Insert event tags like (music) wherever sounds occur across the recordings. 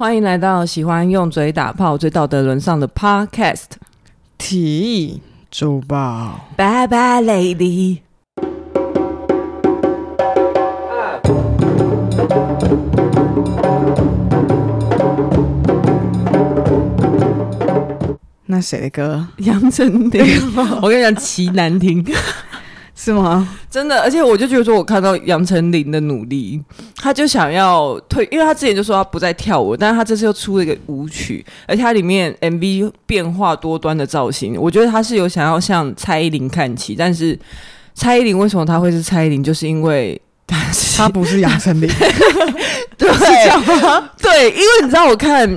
欢迎来到喜欢用嘴打炮、最道德沦丧的 Podcast 体液周报。Bye bye lady。那谁的歌？杨丞琳。(laughs) 我跟你讲，奇难听。是吗？真的，而且我就觉得说，我看到杨丞琳的努力，他就想要退，因为他之前就说他不再跳舞，但是他这次又出了一个舞曲，而且他里面 MV 变化多端的造型，我觉得他是有想要向蔡依林看齐，但是蔡依林为什么他会是蔡依林？就是因为他不是杨丞琳，(laughs) (laughs) 对，吗？对，因为你知道，我看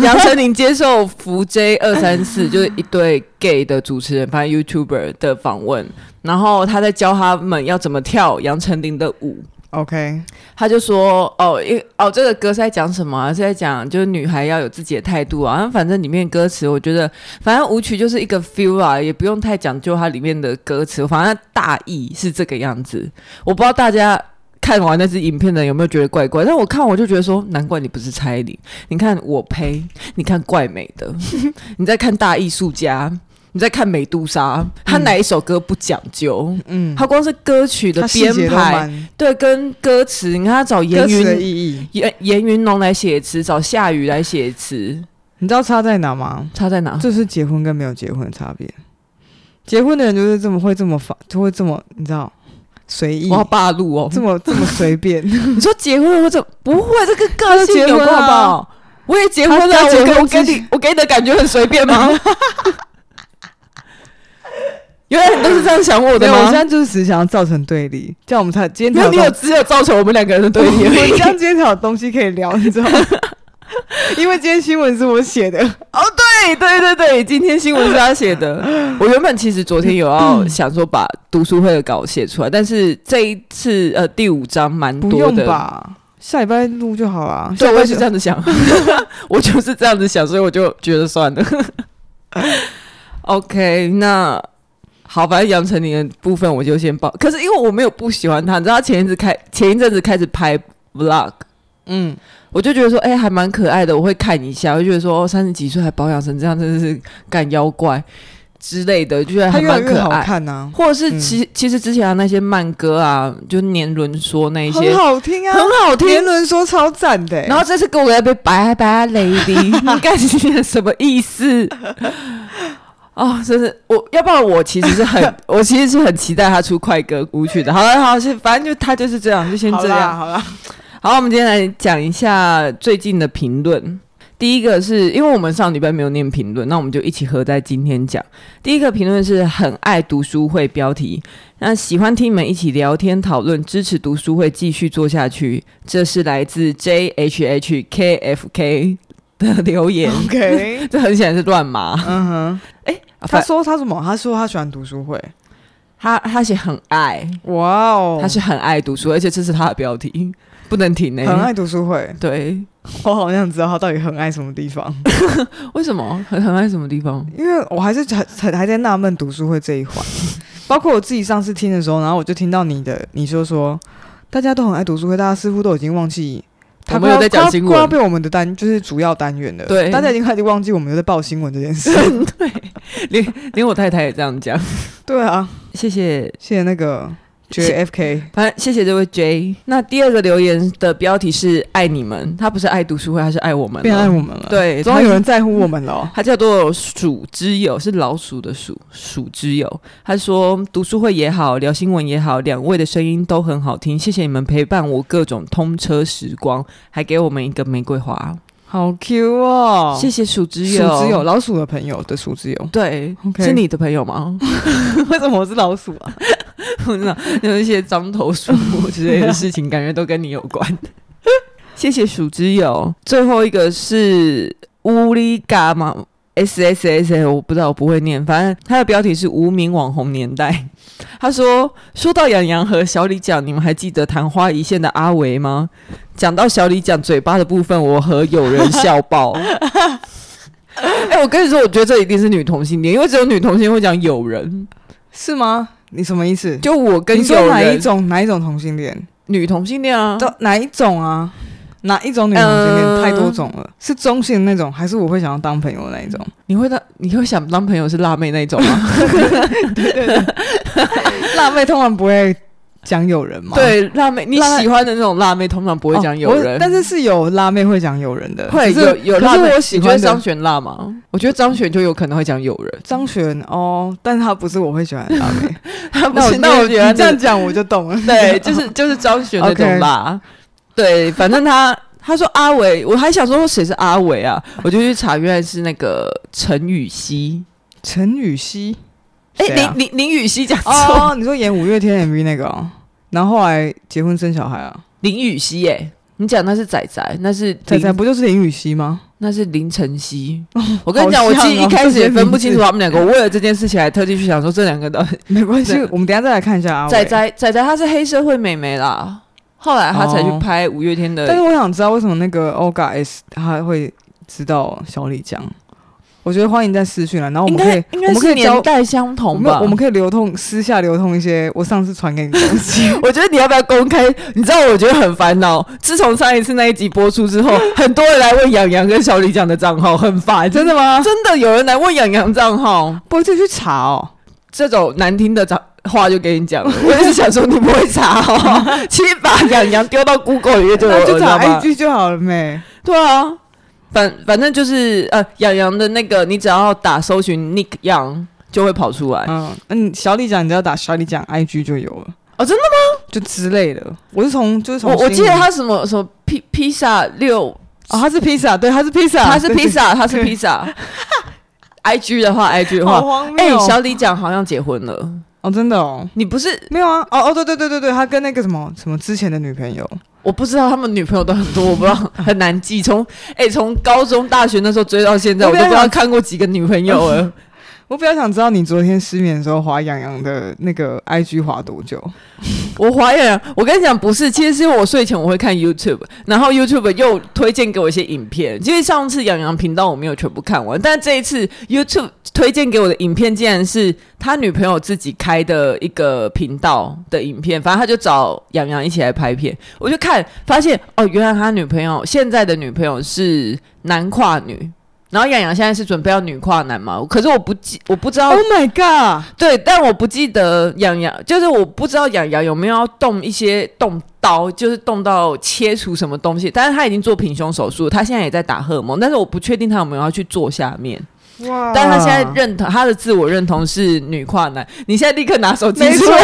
杨丞琳接受福 J 二三四，(laughs) 就是一对 gay 的主持人，反正 YouTuber 的访问。然后他在教他们要怎么跳杨丞琳的舞。OK，他就说：“哦，因哦，这个歌是在讲什么啊？是在讲就是女孩要有自己的态度啊。反正里面歌词，我觉得反正舞曲就是一个 feel 啊，也不用太讲究它里面的歌词。反正大意是这个样子。我不知道大家看完那支影片的有没有觉得怪怪？但我看我就觉得说，难怪你不是蔡依林。你看我呸，你看怪美的，(laughs) 你在看大艺术家。”你在看美杜莎，他哪一首歌不讲究？嗯，他光是歌曲的编排，对，跟歌词，你看他找严云严严云龙来写词，找夏雨来写词，你知道差在哪吗？差在哪？这是结婚跟没有结婚的差别。结婚的人就是这么会这么发，就会这么你知道随意，哇霸路哦，这么这么随便。(laughs) 你说结婚会怎么不会？这个个性有够好不好？我也结婚了，我给你，我给你的感觉很随便吗？(laughs) 原来你都是这样想我的吗？我现在就是只想要造成对立，这样我们才今天才有。你有只有造成我们两个人的对立，我这样今天才有东西可以聊，你知道吗？(laughs) 因为今天新闻是我写的。哦，对对对对，今天新闻是他写的。(laughs) 我原本其实昨天有要想说把读书会的稿写出来，但是这一次呃第五章蛮多的，不用吧？下礼拜录就好了。对，我也是这样子想，(laughs) 我就是这样子想，所以我就觉得算了。OK，那。好，反正杨丞琳的部分我就先报。可是因为我没有不喜欢他，你知道他前一阵开前一阵子开始拍 Vlog，嗯，我就觉得说，哎、欸，还蛮可爱的，我会看一下。我就觉得说，三十几岁还保养成这样，真的是干妖怪之类的，就觉得还蛮可爱。好看啊，或者是其、嗯、其实之前的那些慢歌啊，就年轮说那些很好听啊，很好听，年轮说超赞的。然后这次给我要被拜拜 lady，(laughs) 你干什么意思？哦，真是我要不然我其实是很，(laughs) 我其实是很期待他出快歌舞曲的。好了，好，反正就他就是这样，就先这样。好了，好，我们今天来讲一下最近的评论。第一个是因为我们上礼拜没有念评论，那我们就一起合在今天讲。第一个评论是很爱读书会标题，那喜欢听你们一起聊天讨论，支持读书会继续做下去。这是来自 J H H K F K 的留言。(laughs) OK，这很显然是乱码。嗯哼，哎。他说他什么？他说他喜欢读书会，他他写很爱，哇哦，他是很爱读书，而且这是他的标题，不能停呢、欸。很爱读书会，对，我好像知道他到底很爱什么地方。(laughs) 为什么很很爱什么地方？因为我还是还还还在纳闷读书会这一环，包括我自己上次听的时候，然后我就听到你的，你说说大家都很爱读书会，大家似乎都已经忘记。他没有在讲新闻，快要被我们的单就是主要单元了。对，大家已经开始忘记我们有在报新闻这件事。(laughs) 对，连连我太太也这样讲。对啊，谢谢谢谢那个。JFK，反正谢谢这位 J。那第二个留言的标题是“爱你们”，他不是爱读书会，他是爱我们，变爱我们了。对，终于有人在乎我们了、哦。(laughs) 他叫做鼠之友，是老鼠的鼠，鼠之友。他说读书会也好，聊新闻也好，两位的声音都很好听。谢谢你们陪伴我各种通车时光，还给我们一个玫瑰花，好 Q 哦！谢谢鼠之友，鼠之友，老鼠的朋友的鼠之友。对，okay. 是你的朋友吗？(laughs) 为什么我是老鼠啊？不知道有一些獐头鼠目之类的事情，感觉都跟你有关。谢谢鼠之友。最后一个是乌里嘎嘛，S S S S，我不知道，我不会念。反正它的标题是“无名网红年代”。他说：“说到杨洋和小李讲，你们还记得昙花一现的阿维吗？讲到小李讲嘴巴的部分，我和友人笑爆。(laughs) 哎、欸，我跟你说，我觉得这一定是女同性恋，因为只有女同性会讲友人，是吗？”你什么意思？就我跟你说哪一种哪一种同性恋？女同性恋啊？都哪一种啊？哪一种女同性恋？太多种了，呃、是中性那种，还是我会想要当朋友的那一种？你会当你会想当朋友是辣妹那一种吗？对 (laughs) 对对，(laughs) 辣妹通常不会。讲友人吗？对，辣妹你喜欢的那种辣妹通常不会讲友人，但是是有辣妹会讲友人的，会有有辣妹。我喜欢张悬辣吗？我觉得张悬就有可能会讲友人。张悬哦，但是他不是我会喜欢的辣妹，(laughs) 他不是。那我觉得这样讲我就懂了。(laughs) 对，就是就是张悬 (laughs) 那种辣。对，反正他他说阿伟，我还想说谁是阿伟啊？我就去查，原来是那个陈雨希。陈雨希。哎，林林林雨熙讲错，你说演五月天 MV 那个，然后后来结婚生小孩啊？林雨熙，哎，你讲那是仔仔，那是仔仔，不就是林雨熙吗？那是林晨曦。我跟你讲，我其实一开始也分不清楚他们两个，我为了这件事情还特地去想说这两个的，(laughs) 没关系，我们等下再来看一下啊。仔仔仔仔他是黑社会美眉啦，后来他才去拍五月天的。但是我想知道为什么那个 Oga S 他会知道小李讲。我觉得欢迎在私讯了，然后我们可以，我们可以年代相同吧，我们可以流通私下流通一些我上次传给你的东西。(laughs) 我觉得你要不要公开？你知道我觉得很烦恼。自从上一次那一集播出之后，(laughs) 很多人来问杨洋跟小李讲的账号，很烦。真的吗？真的有人来问杨洋账号，不会自己去查哦。这种难听的账话就给你讲了。(laughs) 我也是想说你不会查哦，其实把洋洋丢到 Google 里面就有了，就查 IG 就好了没？对啊。反反正就是呃，洋洋的那个，你只要打搜寻 Nick Young 就会跑出来。嗯嗯，小李讲，你只要打小李讲 IG 就有了。哦，真的吗？就之类的。我是从就是从我我记得他什么什么披披萨六哦，他是披萨，对，他是披萨，他是披萨，他是披萨。(laughs) IG 的话，IG 的话，哎，小李讲好像结婚了。哦，真的哦，你不是没有啊？哦哦，对对对对对，他跟那个什么什么之前的女朋友，我不知道他们女朋友都很多，我不知道很难记。从哎，从高中、大学那时候追到现在，我都不知道看过几个女朋友了。我比较想知道你昨天失眠的时候滑洋洋的那个 IG 滑多久？我滑洋洋，我跟你讲不是，其实是因为我睡前我会看 YouTube，然后 YouTube 又推荐给我一些影片。其实上次洋洋频道我没有全部看完，但这一次 YouTube 推荐给我的影片竟然是他女朋友自己开的一个频道的影片，反正他就找洋洋一起来拍片，我就看发现哦，原来他女朋友现在的女朋友是男跨女。然后洋洋现在是准备要女跨男嘛？可是我不记，我不知道。Oh my god！对，但我不记得洋洋，就是我不知道洋洋有没有要动一些动刀，就是动到切除什么东西。但是他已经做平胸手术，他现在也在打荷尔蒙，但是我不确定他有没有要去做下面。哇！但是他现在认同他的自我认同是女跨男。你现在立刻拿手机出来，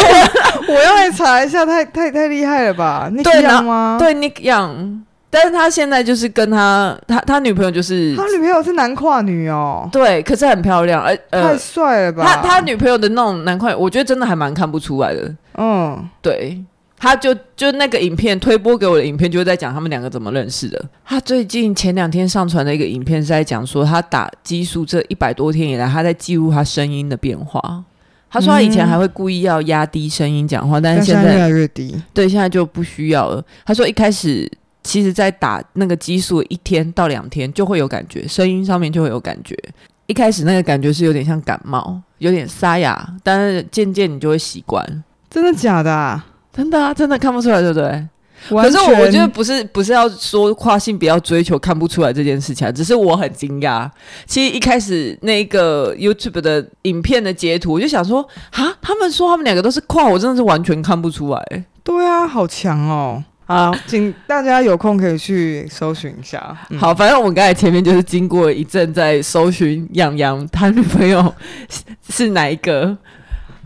我要来查一下，太太太厉害了吧？Nick Young 吗？对，Nick Young。但是他现在就是跟他他他女朋友就是他女朋友是男跨女哦，对，可是很漂亮，而呃太帅了吧？他他女朋友的那种男跨，我觉得真的还蛮看不出来的。嗯，对，他就就那个影片推播给我的影片，就是在讲他们两个怎么认识的。他最近前两天上传的一个影片是在讲说，他打激素这一百多天以来，他在记录他声音的变化。他说他以前还会故意要压低声音讲话，但是现在越来越低，对，现在就不需要了。他说一开始。其实，在打那个激素一天到两天就会有感觉，声音上面就会有感觉。一开始那个感觉是有点像感冒，有点沙哑，但是渐渐你就会习惯。真的假的啊？真的啊，真的看不出来，对不对？可是我我觉得不是，不是要说跨性别要追求看不出来这件事情啊，只是我很惊讶。其实一开始那个 YouTube 的影片的截图，我就想说，哈，他们说他们两个都是跨，我真的是完全看不出来。对啊，好强哦。好，请大家有空可以去搜寻一下。嗯、好，反正我们刚才前面就是经过一阵在搜寻杨洋他女朋友 (laughs) 是哪一个。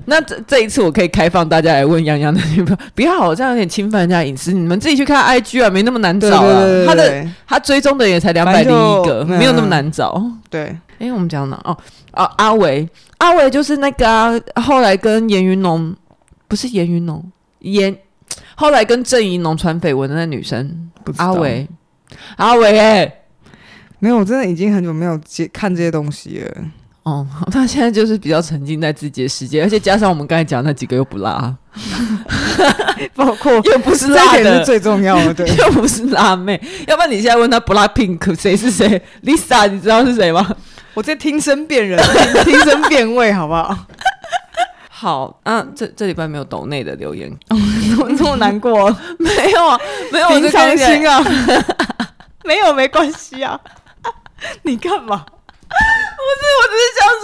那这这一次我可以开放大家来问杨洋的女朋友，(laughs) 不要好像有点侵犯人家隐私。你们自己去看 IG 啊，没那么难找啊。对对对对，他的他追踪的也才两百零一个，没有那么难找。对，哎、欸，我们讲哪？哦哦，阿维，阿维就是那个啊，后来跟严云龙，不是严云龙，严。后来跟郑怡农传绯闻的那女生阿伟，阿伟哎，没有，我真的已经很久没有接看这些东西了。哦，他现在就是比较沉浸在自己的世界，而且加上我们刚才讲那几个又不辣，(laughs) 包括 (laughs) 又不是辣的，是最重要的，对，(laughs) 又不是辣妹。要不然你现在问他 BLACKPINK 谁是谁？Lisa，你知道是谁吗？我在听声辨人，听声辨位，好不好？好，啊，这这礼拜没有抖内的留言，怎 (laughs) 么这么难过？(laughs) 没有啊，没有，我就开心啊，(laughs) 没有没关系啊，你干嘛？不是，我只是想说，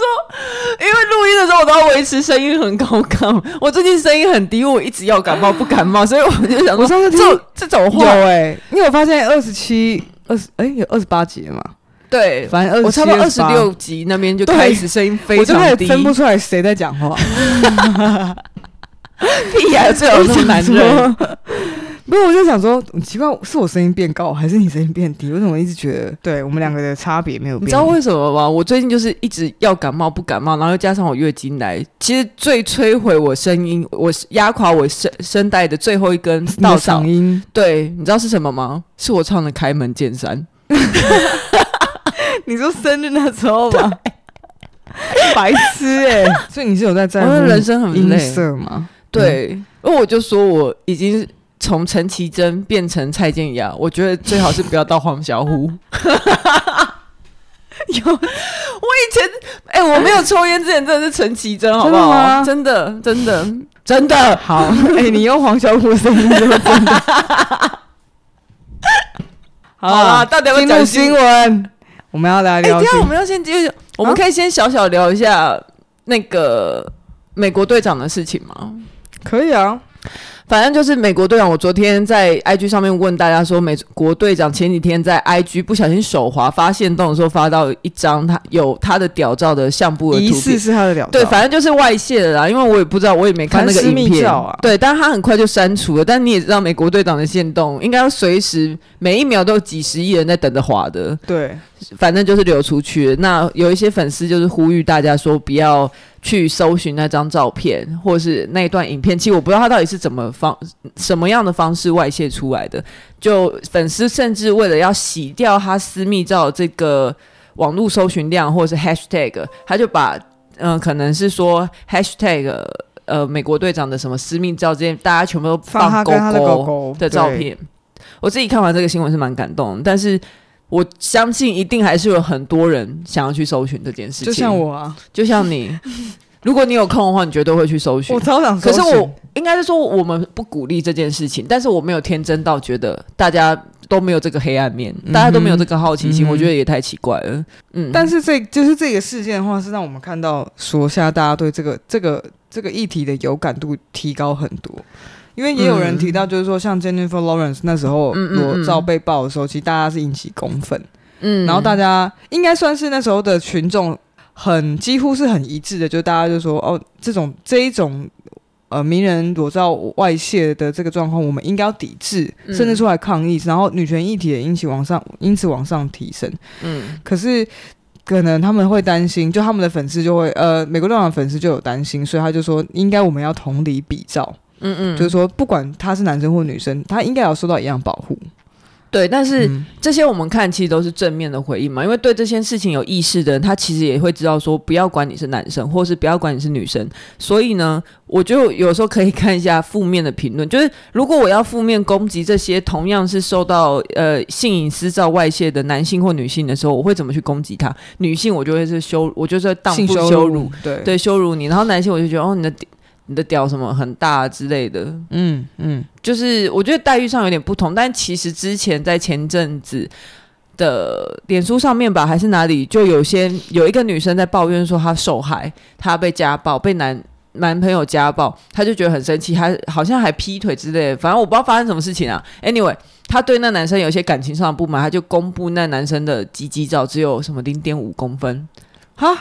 因为录音的时候我都要维持声音很高亢，我最近声音很低，我一直要感冒不感冒，所以我就想说，我上次这这种话有哎、欸，你有发现二十七、二十哎有二十八集了吗？对，反正我差不多二十六集那边就开始声音非常低，分不出来谁在讲话。(laughs) 屁呀，最好是男人。(laughs) 不是，我就想说，奇怪，是我声音变高，还是你声音变低？为什么我一直觉得，对我们两个的差别没有变？你知道为什么吗？我最近就是一直要感冒不感冒，然后又加上我月经来，其实最摧毁我声音，我压垮我声声带的最后一根稻草音，对，你知道是什么吗？是我唱的《开门见山》。(laughs) 你说生日那时候吗？(laughs) 白痴哎、欸！(laughs) 所以你是有在在乎人生很累色吗？对，因为我就说我已经从陈绮贞变成蔡健雅，我觉得最好是不要到黄小琥。(laughs) 有，我以前哎、欸，我没有抽烟之前真的是陈绮贞，好不好？真的，真的，真的好。哎、欸，你用黄小琥声音就真的。好啊，到底要讲新闻？我们要来聊。哎、欸，我们要先继续，我们可以先小小聊一下那个美国队长的事情吗？可以啊。反正就是美国队长，我昨天在 IG 上面问大家说，美国队长前几天在 IG 不小心手滑发现动的时候，发到一张他有他的屌照的相簿的图片，疑似是他的屌照，对，反正就是外泄的啦。因为我也不知道，我也没看那个影片啊。对，但是他很快就删除了。但你也知道，美国队长的线动应该要随时每一秒都有几十亿人在等着滑的。对，反正就是流出去。那有一些粉丝就是呼吁大家说不要。去搜寻那张照片，或者是那段影片，其实我不知道他到底是怎么方什么样的方式外泄出来的。就粉丝甚至为了要洗掉他私密照这个网络搜寻量，或者是 hashtag，他就把嗯、呃，可能是说 hashtag 呃美国队长的什么私密照这些，大家全部都放狗狗的照片。我自己看完这个新闻是蛮感动，但是。我相信一定还是有很多人想要去搜寻这件事情，就像我啊，就像你，(laughs) 如果你有空的话，你绝对会去搜寻。我超想搜寻，可是我应该是说我们不鼓励这件事情，但是我没有天真到觉得大家都没有这个黑暗面，嗯、大家都没有这个好奇心，嗯、我觉得也太奇怪了。嗯，但是这就是这个事件的话，是让我们看到说现在大家对这个这个这个议题的有感度提高很多。因为也有人提到，就是说，像 Jennifer Lawrence 那时候裸照被爆的时候，其实大家是引起公愤，嗯，然后大家应该算是那时候的群众很几乎是很一致的，就大家就说，哦，这种这一种呃名人裸照外泄的这个状况，我们应该要抵制，甚至出来抗议，然后女权议题也因此往上，因此往上提升，嗯，可是可能他们会担心，就他们的粉丝就会，呃，美国队长的粉丝就有担心，所以他就说，应该我们要同理比照。嗯嗯，就是说，不管他是男生或女生，他应该要受到一样保护。对，但是这些我们看其实都是正面的回应嘛，因为对这些事情有意识的人，他其实也会知道说，不要管你是男生，或是不要管你是女生。所以呢，我就有时候可以看一下负面的评论，(laughs) 就是如果我要负面攻击这些同样是受到呃性隐私照外泄的男性或女性的时候，我会怎么去攻击他？女性我就会是羞，我就是荡妇羞辱，羞辱对对羞辱你，然后男性我就觉得哦你的。你的屌什么很大之类的，嗯嗯，就是我觉得待遇上有点不同，但其实之前在前阵子的脸书上面吧，还是哪里，就有些有一个女生在抱怨说她受害，她被家暴，被男男朋友家暴，她就觉得很生气，还好像还劈腿之类的，反正我不知道发生什么事情啊。Anyway，她对那男生有些感情上的不满，她就公布那男生的鸡鸡照只有什么零点五公分，哈，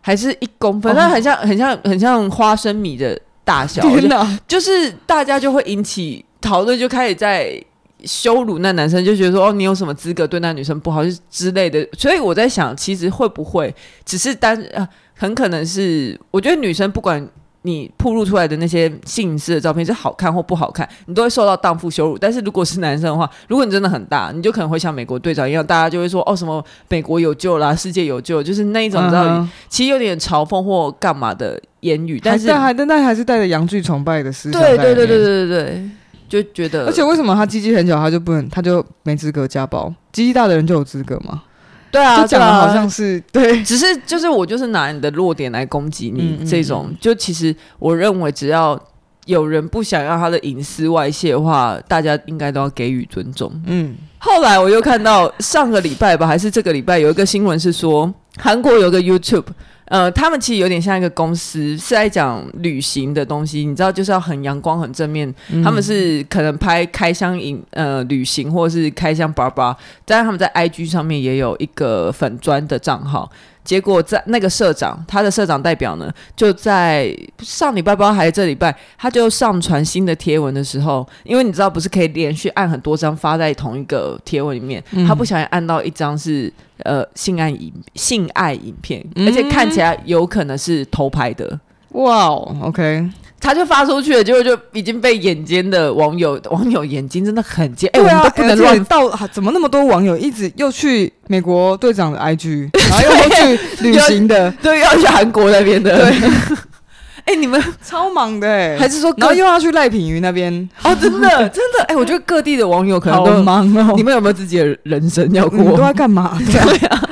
还是一公分，那、哦、很像很像很像花生米的。大小，(laughs) 就是大家就会引起讨论，就开始在羞辱那男生，就觉得说哦，你有什么资格对那女生不好，就是之类的。所以我在想，其实会不会只是单呃，很可能是，我觉得女生不管你曝露出来的那些性私的照片是好看或不好看，你都会受到荡妇羞辱。但是如果是男生的话，如果你真的很大，你就可能会像美国队长一样，大家就会说哦，什么美国有救啦，世界有救，就是那一种，你知道，嗯、其实有点嘲讽或干嘛的。言语，但是还但还是带着阳具崇拜的思想。对对对对对对对，就觉得。而且为什么他鸡鸡很小，他就不能，他就没资格家暴？鸡鸡大的人就有资格吗？对啊，就讲的好像是对，对，只是就是我就是拿你的弱点来攻击你，嗯、这种就其实我认为只要有人不想要他的隐私外泄的话，大家应该都要给予尊重。嗯，后来我又看到上个礼拜吧，还是这个礼拜有一个新闻是说，韩国有个 YouTube。呃，他们其实有点像一个公司，是在讲旅行的东西。你知道，就是要很阳光、很正面。嗯、他们是可能拍开箱影，呃，旅行或者是开箱叭叭。但是他们在 IG 上面也有一个粉砖的账号。结果在那个社长，他的社长代表呢，就在上礼拜不知道还是这礼拜，他就上传新的贴文的时候，因为你知道不是可以连续按很多张发在同一个贴文里面，嗯、他不小心按到一张是呃性爱影性爱影片，而且看起来有可能是偷拍的。哇哦，OK。他就发出去了，结果就已经被眼尖的网友，网友眼睛真的很尖，哎、欸，啊，我们都不能乱到，怎么那么多网友一直又去美国队长的 IG，然后又去 (laughs) 旅行的，对，要去韩国那边的，对，(laughs) 哎、欸，你们超忙的、欸，还是说，然后又要去赖品妤那边？哦，真的，(laughs) 真的，哎、欸，我觉得各地的网友可能都忙哦。你们有没有自己的人生要过？你们都在干嘛？对啊。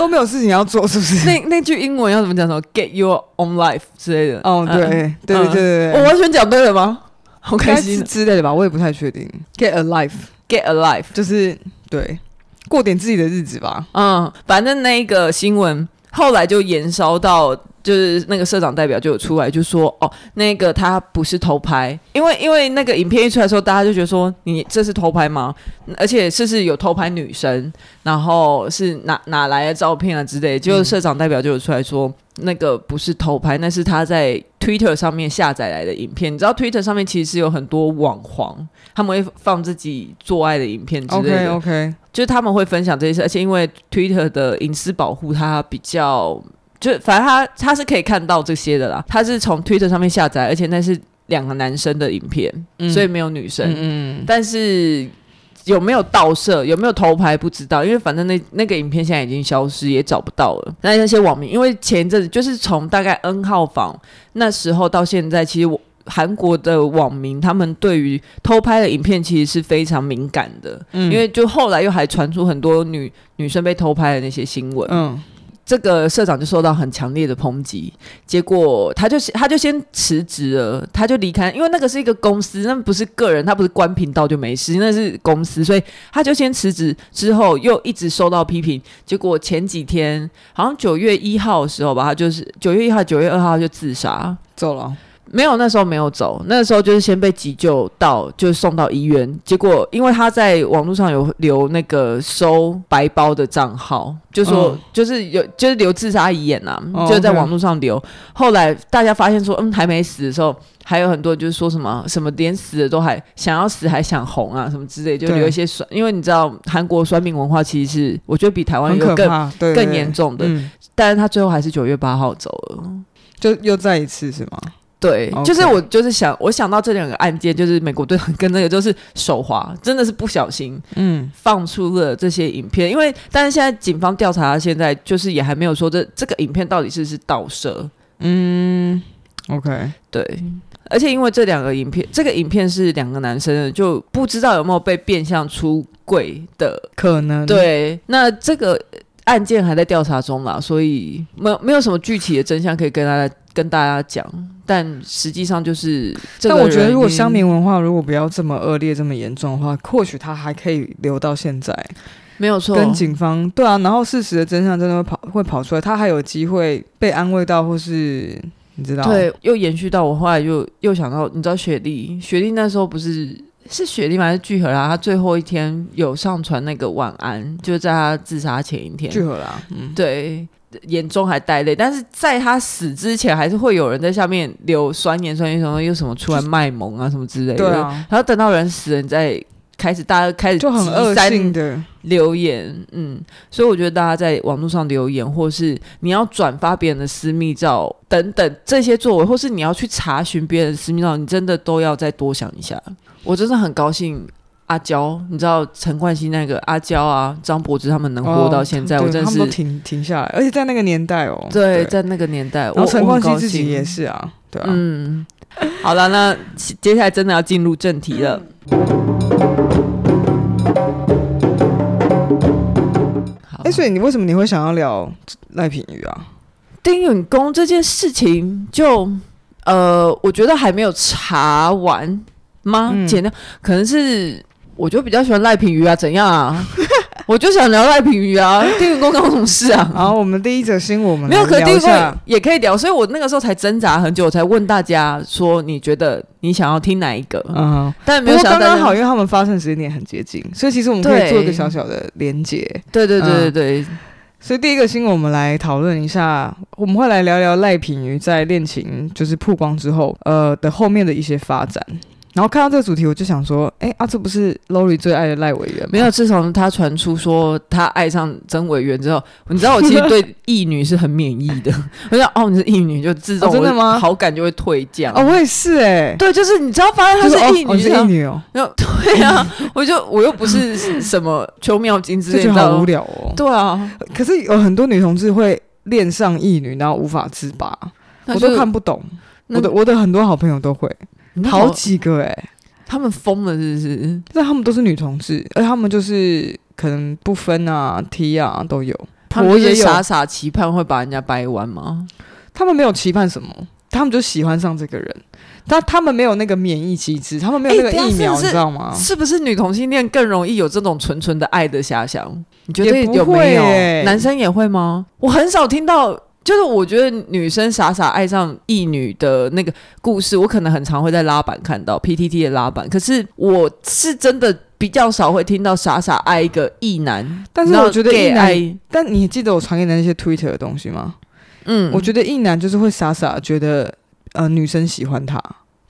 都没有事情要做，是不是？那那句英文要怎么讲？什么 “get your own life” 之类的？哦，对，对对对对，我完全讲对了吗？好开心之类的吧，我也不太确定。“get a life”，“get a life” 就是对，过点自己的日子吧。嗯，反正那个新闻后来就延烧到。就是那个社长代表就有出来就说哦，那个他不是偷拍，因为因为那个影片一出来的时候，大家就觉得说你这是偷拍吗？而且是是有偷拍女生，然后是哪哪来的照片啊之类。就社长代表就有出来说，嗯、那个不是偷拍，那是他在 Twitter 上面下载来的影片。你知道 Twitter 上面其实是有很多网黄，他们会放自己做爱的影片之类的。OK OK，就是他们会分享这些事，而且因为 Twitter 的隐私保护，它比较。就反正他他是可以看到这些的啦，他是从 Twitter 上面下载，而且那是两个男生的影片，嗯、所以没有女生。但是有没有盗摄，有没有偷拍不知道，因为反正那那个影片现在已经消失，也找不到了。那那些网民，因为前一阵子就是从大概 N 号房那时候到现在，其实我韩国的网民他们对于偷拍的影片其实是非常敏感的，嗯、因为就后来又还传出很多女女生被偷拍的那些新闻。嗯。这个社长就受到很强烈的抨击，结果他就他就先辞职了，他就离开，因为那个是一个公司，那不是个人，他不是关频道就没事，那是公司，所以他就先辞职，之后又一直受到批评，结果前几天好像九月一号的时候吧，他就是九月一号、九月二号就自杀走了。没有，那时候没有走，那时候就是先被急救到，就送到医院。结果因为他在网络上有留那个收白包的账号，就说、哦、就是有就是留自杀遗言呐、啊，哦、就在网络上留。后来大家发现说，嗯，还没死的时候，还有很多就是说什么什么连死了都还想要死还想红啊什么之类，就留一些酸。因为你知道韩国酸命文化其实是我觉得比台湾有更更严重的，嗯、但是他最后还是九月八号走了，就又再一次是吗？对.就是我就是想，我想到这两个案件，就是美国队长跟那个就是手滑，真的是不小心，嗯，放出了这些影片。嗯、因为，但是现在警方调查到现在，就是也还没有说这这个影片到底是不是盗摄。嗯，OK，对。而且因为这两个影片，这个影片是两个男生的，就不知道有没有被变相出柜的可能。对，那这个案件还在调查中啦，所以没有没有什么具体的真相可以跟大家跟大家讲。但实际上就是，但我觉得如果乡民文化如果不要这么恶劣、这么严重的话，或许他还可以留到现在，没有错。跟警方对啊，然后事实的真相真的会跑会跑出来，他还有机会被安慰到，或是你知道？对，又延续到我后来又又想到，你知道雪莉，雪莉那时候不是是雪莉吗？还是聚合啦？他最后一天有上传那个晚安，就在他自杀前一天。聚合啦，嗯，对。眼中还带泪，但是在他死之前，还是会有人在下面留酸言酸语，什么又什么出来卖萌啊什么之类的。对啊，然后等到人死了，你再开始大家开始就很恶性的留言，嗯，所以我觉得大家在网络上留言，或是你要转发别人的私密照等等这些作为，或是你要去查询别人的私密照，你真的都要再多想一下。我真的很高兴。阿娇，你知道陈冠希那个阿娇啊，张柏芝他们能活到现在，哦、我真的是停停下来，而且在那个年代哦，对，对在那个年代，我陈冠希自己也是啊，对啊，嗯，好了，那接下来真的要进入正题了。哎、哎，所以你为什么你会想要聊赖品妤啊？丁允恭这件事情就，呃，我觉得还没有查完吗？嗯、简单，可能是我就比较喜欢赖品鱼啊，怎样啊？(laughs) 我就想聊赖品鱼啊，丁允恭干什么事啊？然后我们第一则新闻，我们没有，可丁允恭也可以聊，所以我那个时候才挣扎很久，我才问大家说，你觉得你想要听哪一个？嗯，但没有想到刚刚好，因为他们发生时间点很接近，所以其实我们可以做一个小小的连结。对对对对对。嗯所以第一个新闻，我们来讨论一下，我们会来聊聊赖品瑜在恋情就是曝光之后，呃的后面的一些发展。然后看到这个主题，我就想说，哎啊，这不是 Lori 最爱的赖委员吗？没有，自从他传出说他爱上曾委员之后，你知道我其实对异女是很免疫的。(laughs) 我想，哦，你是异女，就自动、哦、真的吗？好感就会退降。哦，我也是哎、欸。对，就是你知道，发现他是异女，就是异女哦。然后对啊，我就我又不是什么邱妙金之类的，好无聊哦。对啊，可是有很多女同志会恋上异女，然后无法自拔，我都看不懂。我的我的很多好朋友都会。好几个哎、欸，他们疯了是不是？但他们都是女同志，而他们就是可能不分啊、T 啊都有。他们也傻傻期盼会把人家掰弯吗？他们没有期盼什么，他们就喜欢上这个人。但他们没有那个免疫机制，他们没有那个疫苗，欸、你知道吗？是不是女同性恋更容易有这种纯纯的爱的遐想？你觉得有没有？欸、男生也会吗？我很少听到。就是我觉得女生傻傻爱上异女的那个故事，我可能很常会在拉板看到 PTT 的拉板，可是我是真的比较少会听到傻傻爱一个异男。但是我觉得异男，但你记得我传给你那些 Twitter 的东西吗？嗯，我觉得异男就是会傻傻觉得呃女生喜欢他，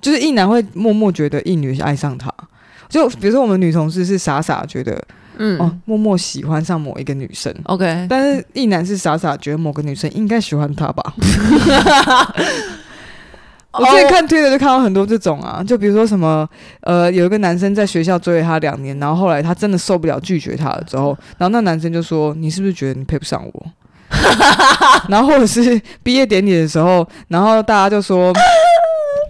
就是异男会默默觉得异女爱上他。就比如说我们女同事是傻傻觉得。嗯哦，默默喜欢上某一个女生，OK，但是一男是傻傻觉得某个女生应该喜欢他吧？(laughs) (laughs) 我最近看推特就看到很多这种啊，就比如说什么呃，有一个男生在学校追了她两年，然后后来他真的受不了拒绝他了之后，(laughs) 然后那男生就说：“你是不是觉得你配不上我？”然后或者是毕业典礼的时候，然后大家就说。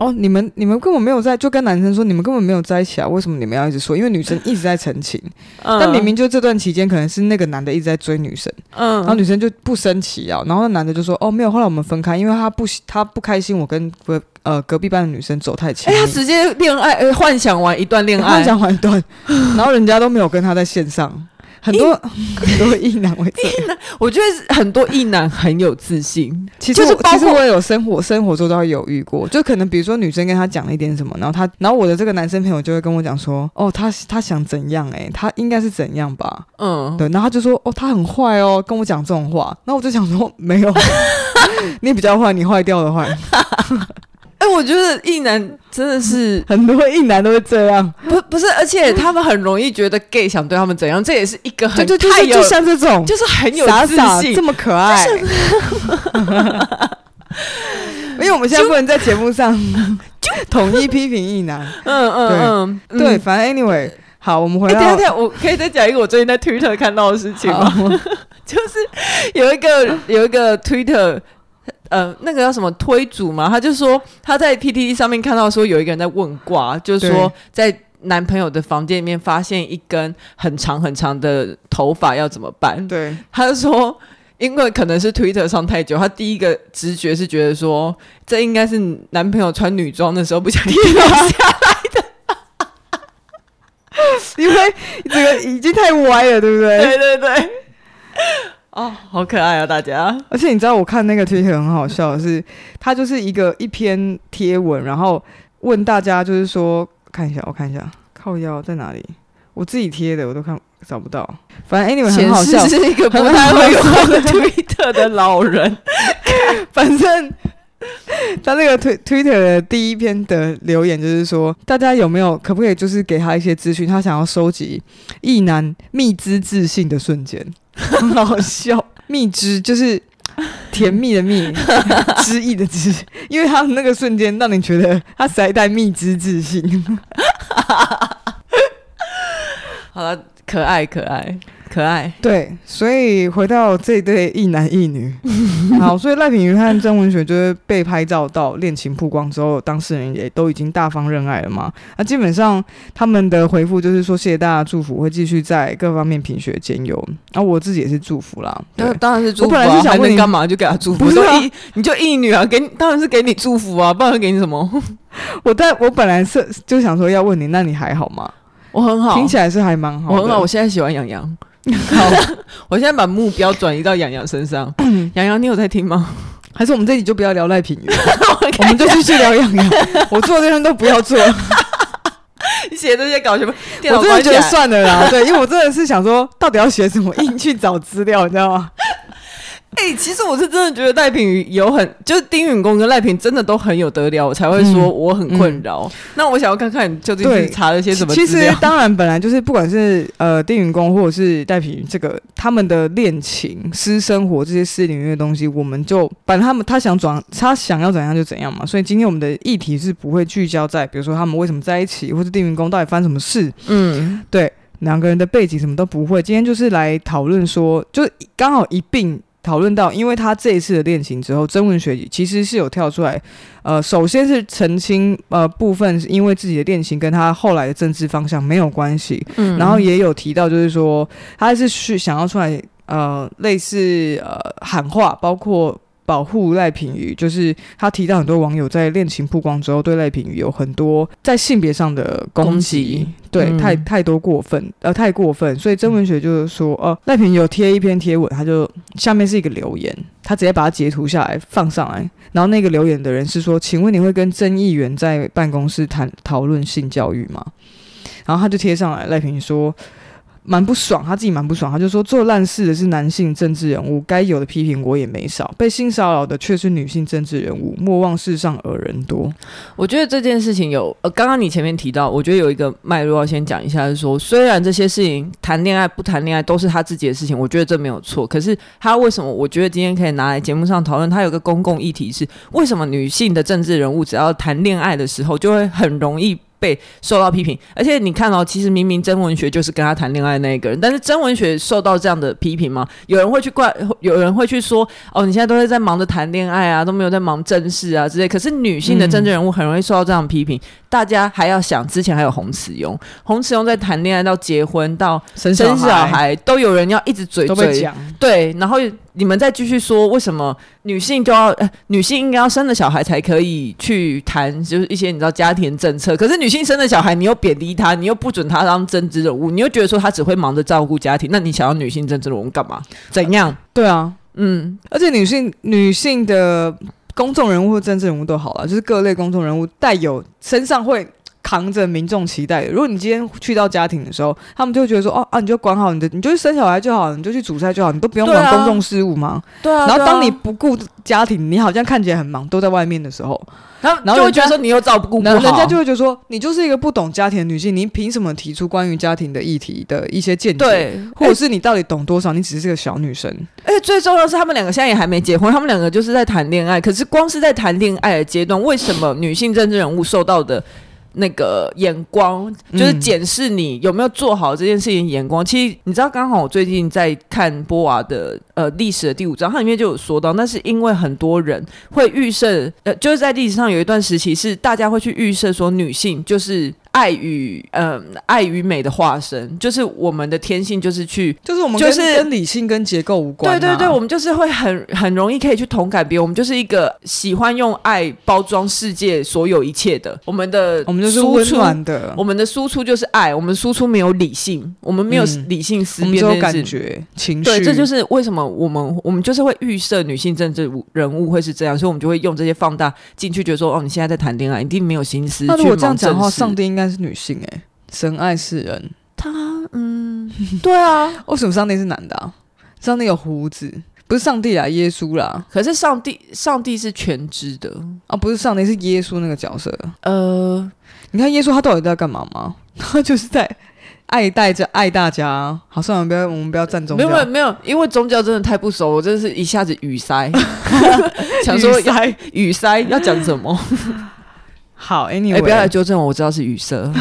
哦，你们你们根本没有在，就跟男生说你们根本没有在一起啊？为什么你们要一直说？因为女生一直在澄清，嗯、但明明就这段期间可能是那个男的一直在追女生，嗯，然后女生就不生气啊，然后那男的就说哦没有，后来我们分开，因为他不他不开心，我跟隔呃隔壁班的女生走太近，哎、欸，他直接恋爱，呃，幻想完一段恋爱，幻想完一段，然后人家都没有跟他在线上。很多 (laughs) 很多异男会这样，我觉得很多异男很有自信。其实就是其实我也有生活生活中都会有遇过，就可能比如说女生跟他讲了一点什么，然后他然后我的这个男生朋友就会跟我讲说，哦，他他想怎样？哎，他应该是怎样吧？嗯，对，然后他就说，哦，他很坏哦，跟我讲这种话。然后我就想说，没有，(laughs) 你比较坏，你坏掉的坏。哎、欸，我觉得异男真的是 (laughs) 很多异男都会这样，不不是，而且他们很容易觉得 gay 想对他们怎样，这也是一个很太有，就，就像这种，就是很有自信，傻傻这么可爱。就是、(laughs) 因为我们现在不能在节目上统一批评异男，嗯嗯嗯，对，反正 anyway，好，我们回来、欸。等一下，我可以再讲一个我最近在 Twitter 看到的事情吗？(laughs) 就是有一个有一个 Twitter。呃，那个叫什么推主嘛？他就说他在 PTT 上面看到说有一个人在问卦，就是说在男朋友的房间里面发现一根很长很长的头发要怎么办？对，他就说因为可能是 Twitter 上太久，他第一个直觉是觉得说这应该是男朋友穿女装的时候不小心掉下来的，(laughs) 因为这个已经太歪了，对不对？对对对。哦，好可爱啊，大家！而且你知道，我看那个推特很好笑的是，(laughs) 他就是一个一篇贴文，然后问大家，就是说，看一下，我看一下，靠腰在哪里？我自己贴的，我都看找不到。反正 anyway 很好笑，是一个不太会用推特的老人。(laughs) 反正 (laughs) 他那个推推特的第一篇的留言就是说，大家有没有可不可以就是给他一些资讯？他想要收集异男蜜汁自信的瞬间。很好笑，(laughs) 蜜汁就是甜蜜的蜜，(laughs) 汁意的汁，因为他那个瞬间让你觉得他实在带蜜汁自信。(laughs) 好了，可爱可爱，可爱。对，所以回到这对一男一女，(laughs) 好，所以赖品妤和曾文雪就是被拍照到恋情曝光之后，当事人也都已经大方认爱了嘛。那基本上他们的回复就是说，谢谢大家祝福，会继续在各方面品学兼优。然后我自己也是祝福啦，对，当然是祝福啊。我本来是想问你干嘛，就给他祝福。不是啊，你就一女啊，给你当然是给你祝福啊，不然给你什么？我但我本来是就想说要问你，那你还好吗？我很好，听起来是还蛮好。我很好，我现在喜欢洋洋。(laughs) 好，我现在把目标转移到洋洋身上。(coughs) 洋洋，你有在听吗？还是我们这集就不要聊赖品妤，(laughs) 我们就继续聊洋洋。(laughs) 我做这些都不要做。你写这些搞什么？我真的觉得算了啦。对，因为我真的是想说，到底要写什么，硬去找资料，你知道吗？哎、欸，其实我是真的觉得赖品妤有很，就是丁允恭跟赖品真的都很有得聊，我才会说我很困扰。嗯嗯、那我想要看看你究竟是查了些什么。其实当然本来就是不管是呃丁允恭或者是赖品妤这个他们的恋情、私生活这些私领域的东西，我们就反正他们他想转他想要怎样就怎样嘛。所以今天我们的议题是不会聚焦在比如说他们为什么在一起，或者丁允恭到底发生什么事。嗯，对，两个人的背景什么都不会。今天就是来讨论说，就刚好一并。讨论到，因为他这一次的恋情之后，曾文学其实是有跳出来，呃，首先是澄清，呃，部分是因为自己的恋情跟他后来的政治方向没有关系，嗯，然后也有提到，就是说他是去想要出来，呃，类似呃喊话，包括。保护赖品妤，就是他提到很多网友在恋情曝光之后，对赖品妤有很多在性别上的攻击，对，嗯、太太多过分，呃，太过分。所以曾文学就是说，哦、呃，赖品妤有贴一篇贴文，他就下面是一个留言，他直接把它截图下来放上来，然后那个留言的人是说，请问你会跟曾议员在办公室谈讨论性教育吗？然后他就贴上来，赖品妤说。蛮不爽，他自己蛮不爽，他就说做烂事的是男性政治人物，该有的批评我也没少，被性骚扰的却是女性政治人物，莫忘世上恶人多。我觉得这件事情有，呃，刚刚你前面提到，我觉得有一个脉络要先讲一下，是说虽然这些事情谈恋爱不谈恋爱都是他自己的事情，我觉得这没有错，可是他为什么？我觉得今天可以拿来节目上讨论，他有个公共议题是为什么女性的政治人物只要谈恋爱的时候就会很容易。被受到批评，而且你看哦，其实明明曾文学就是跟他谈恋爱的那一个人，但是曾文学受到这样的批评吗？有人会去怪，(laughs) 有人会去说，哦，你现在都是在忙着谈恋爱啊，都没有在忙正事啊之类。可是女性的政治人物很容易受到这样的批评。嗯、大家还要想，之前还有洪慈庸，洪慈庸在谈恋爱到结婚到生小孩，都有人要一直嘴嘴讲，对，然后。你们再继续说，为什么女性就要呃，女性应该要生了小孩才可以去谈，就是一些你知道家庭政策。可是女性生了小孩，你又贬低她，你又不准她当政治人物，你又觉得说她只会忙着照顾家庭。那你想要女性政治人物干嘛？怎样？对啊，嗯，而且女性女性的公众人物或政治人物都好了，就是各类公众人物带有身上会。扛着民众期待的。如果你今天去到家庭的时候，他们就会觉得说：“哦啊，你就管好你的，你就是生小孩就好，你就去煮菜就好，你都不用管公众事务嘛？”对啊。然后当你不顾家庭，你好像看起来很忙，都在外面的时候，然后然后就会觉得说你又照顾不好，人家就会觉得说你就是一个不懂家庭的女性，你凭什么提出关于家庭的议题的一些见解？对，或者是你到底懂多少？你只是个小女生。而且最重要的是，他们两个现在也还没结婚，他们两个就是在谈恋爱。可是光是在谈恋爱的阶段，为什么女性政治人物受到的？那个眼光就是检视你有没有做好这件事情。眼光，其实你知道，刚好我最近在看波娃的呃历史的第五章，它里面就有说到，那是因为很多人会预设，呃，就是在历史上有一段时期是大家会去预设说女性就是。爱与嗯、呃，爱与美的化身，就是我们的天性，就是去，就是我们就是跟理性跟结构无关、啊。对对对，我们就是会很很容易可以去同感别人，我们就是一个喜欢用爱包装世界所有一切的。我们的我们就是温暖的，我们的输出就是爱，我们输出没有理性，我们没有理性思辨，这种感觉情绪。对，这就是为什么我们我们就是会预设女性政治人物会是这样，所以我们就会用这些放大进去，觉得说哦，你现在在谈恋爱，一定没有心思。那如果这样讲的话，上帝应该。应该是女性哎、欸，神爱世人。他嗯，(laughs) 对啊，为什么上帝是男的啊？上帝有胡子，不是上帝啊，耶稣啦。可是上帝，上帝是全知的啊，不是上帝，是耶稣那个角色。呃，你看耶稣他到底在干嘛吗？(laughs) 他就是在爱戴着爱大家。好，算了，不要，我们不要站宗教。没有没有，因为宗教真的太不熟，我真的是一下子语塞，(laughs) 想说语塞语塞要讲什么。好，Anyway，、欸、不要来纠正我，我知道是语塞。(laughs)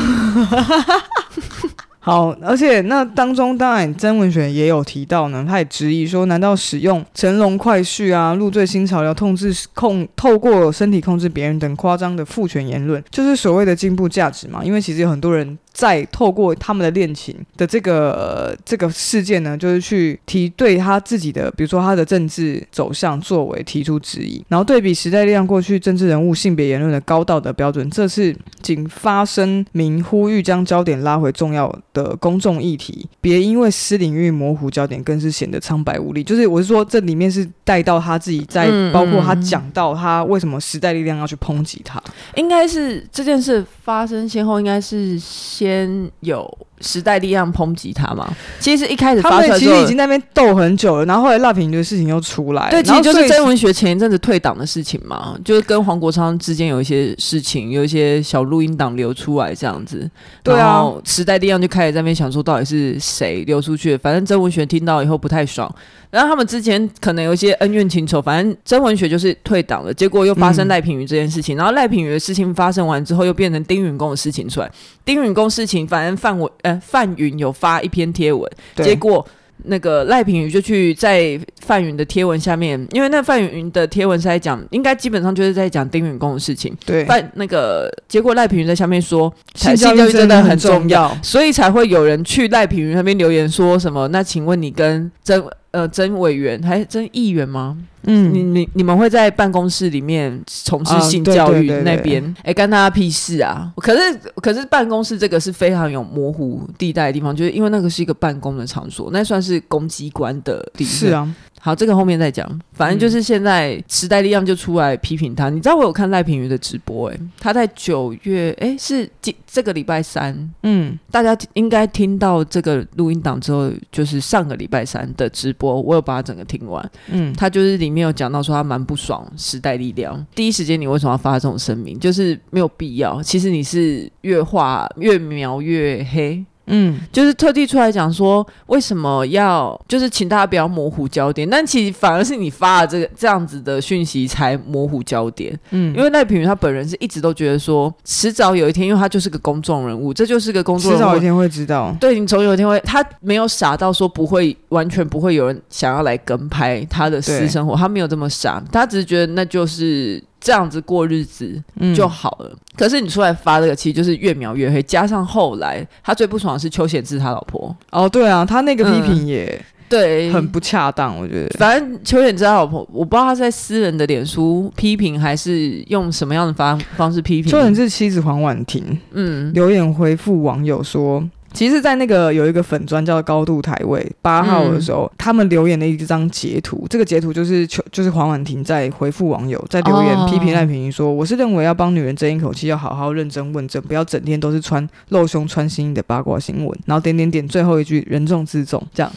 好，而且那当中当然曾文选也有提到呢，他也质疑说，难道使用乘龙快婿啊、入赘新潮流、控制控透过身体控制别人等夸张的父权言论，就是所谓的进步价值嘛？因为其实有很多人。在透过他们的恋情的这个、呃、这个事件呢，就是去提对他自己的，比如说他的政治走向作为提出质疑，然后对比时代力量过去政治人物性别言论的高道德标准，这次仅发声明呼吁将焦点拉回重要的公众议题，别因为私领域模糊焦点，更是显得苍白无力。就是我是说，这里面是带到他自己在，包括他讲到他为什么时代力量要去抨击他，应该是这件事发生先后应该是先。有时代力量抨击他嘛？其实一开始发出来，其实已经在那边斗很久了。然后后来赖品妤的事情又出来，对，其实就是曾文学前一阵子退党的事情嘛，就是跟黄国昌之间有一些事情，有一些小录音档流出来这样子。对啊，时代力量就开始在那边想说，到底是谁流出去？反正曾文学听到以后不太爽。然后他们之前可能有一些恩怨情仇，反正曾文学就是退党了，结果又发生赖品妤这件事情，嗯、然后赖品妤的事情发生完之后，又变成丁允恭的事情出来。丁允恭事情，反正范文呃范云有发一篇贴文，结果那个赖品妤就去在范云的贴文下面，因为那范云的贴文是在讲，应该基本上就是在讲丁允恭的事情。对，范那个结果赖品妤在下面说，性教育真的很重要，所以才会有人去赖品妤那边留言说什么？那请问你跟曾？呃，曾委员还是曾议员吗？嗯，你你你们会在办公室里面从事性教育那边？哎，干他屁事啊！可是可是办公室这个是非常有模糊地带的地方，就是因为那个是一个办公的场所，那算是公机关的地方。是啊。好，这个后面再讲。反正就是现在时代力量就出来批评他。嗯、你知道我有看赖品妤的直播、欸，诶，他在九月，诶、欸，是这这个礼拜三，嗯，大家应该听到这个录音档之后，就是上个礼拜三的直播，我有把它整个听完，嗯，他就是里面有讲到说他蛮不爽时代力量，第一时间你为什么要发这种声明？就是没有必要。其实你是越画越描越黑。嗯，就是特地出来讲说，为什么要就是请大家不要模糊焦点，但其实反而是你发了这个这样子的讯息才模糊焦点。嗯，因为赖品妤他本人是一直都觉得说，迟早有一天，因为他就是个公众人物，这就是个公众人物，迟早有一天会知道。对，你总有一天会，他没有傻到说不会完全不会有人想要来跟拍他的私生活，他没有这么傻，他只是觉得那就是。这样子过日子就好了。嗯、可是你出来发这个，其实就是越描越黑。加上后来他最不爽的是邱显志他老婆。哦，对啊，他那个批评也、嗯、对，很不恰当。我觉得，反正邱显志他老婆，我不知道他在私人的脸书批评，还是用什么样的方方式批评。邱显志妻子黄婉婷，嗯，留言回复网友说。其实，在那个有一个粉砖叫高度台位八号的时候，嗯、他们留言的一张截图，这个截图就是求就是黄婉婷在回复网友，在留言批评赖品妤说：“哦、我是认为要帮女人争一口气，要好好认真问政，不要整天都是穿露胸穿新衣的八卦新闻。”然后点点点，最后一句“人重自重”，这样。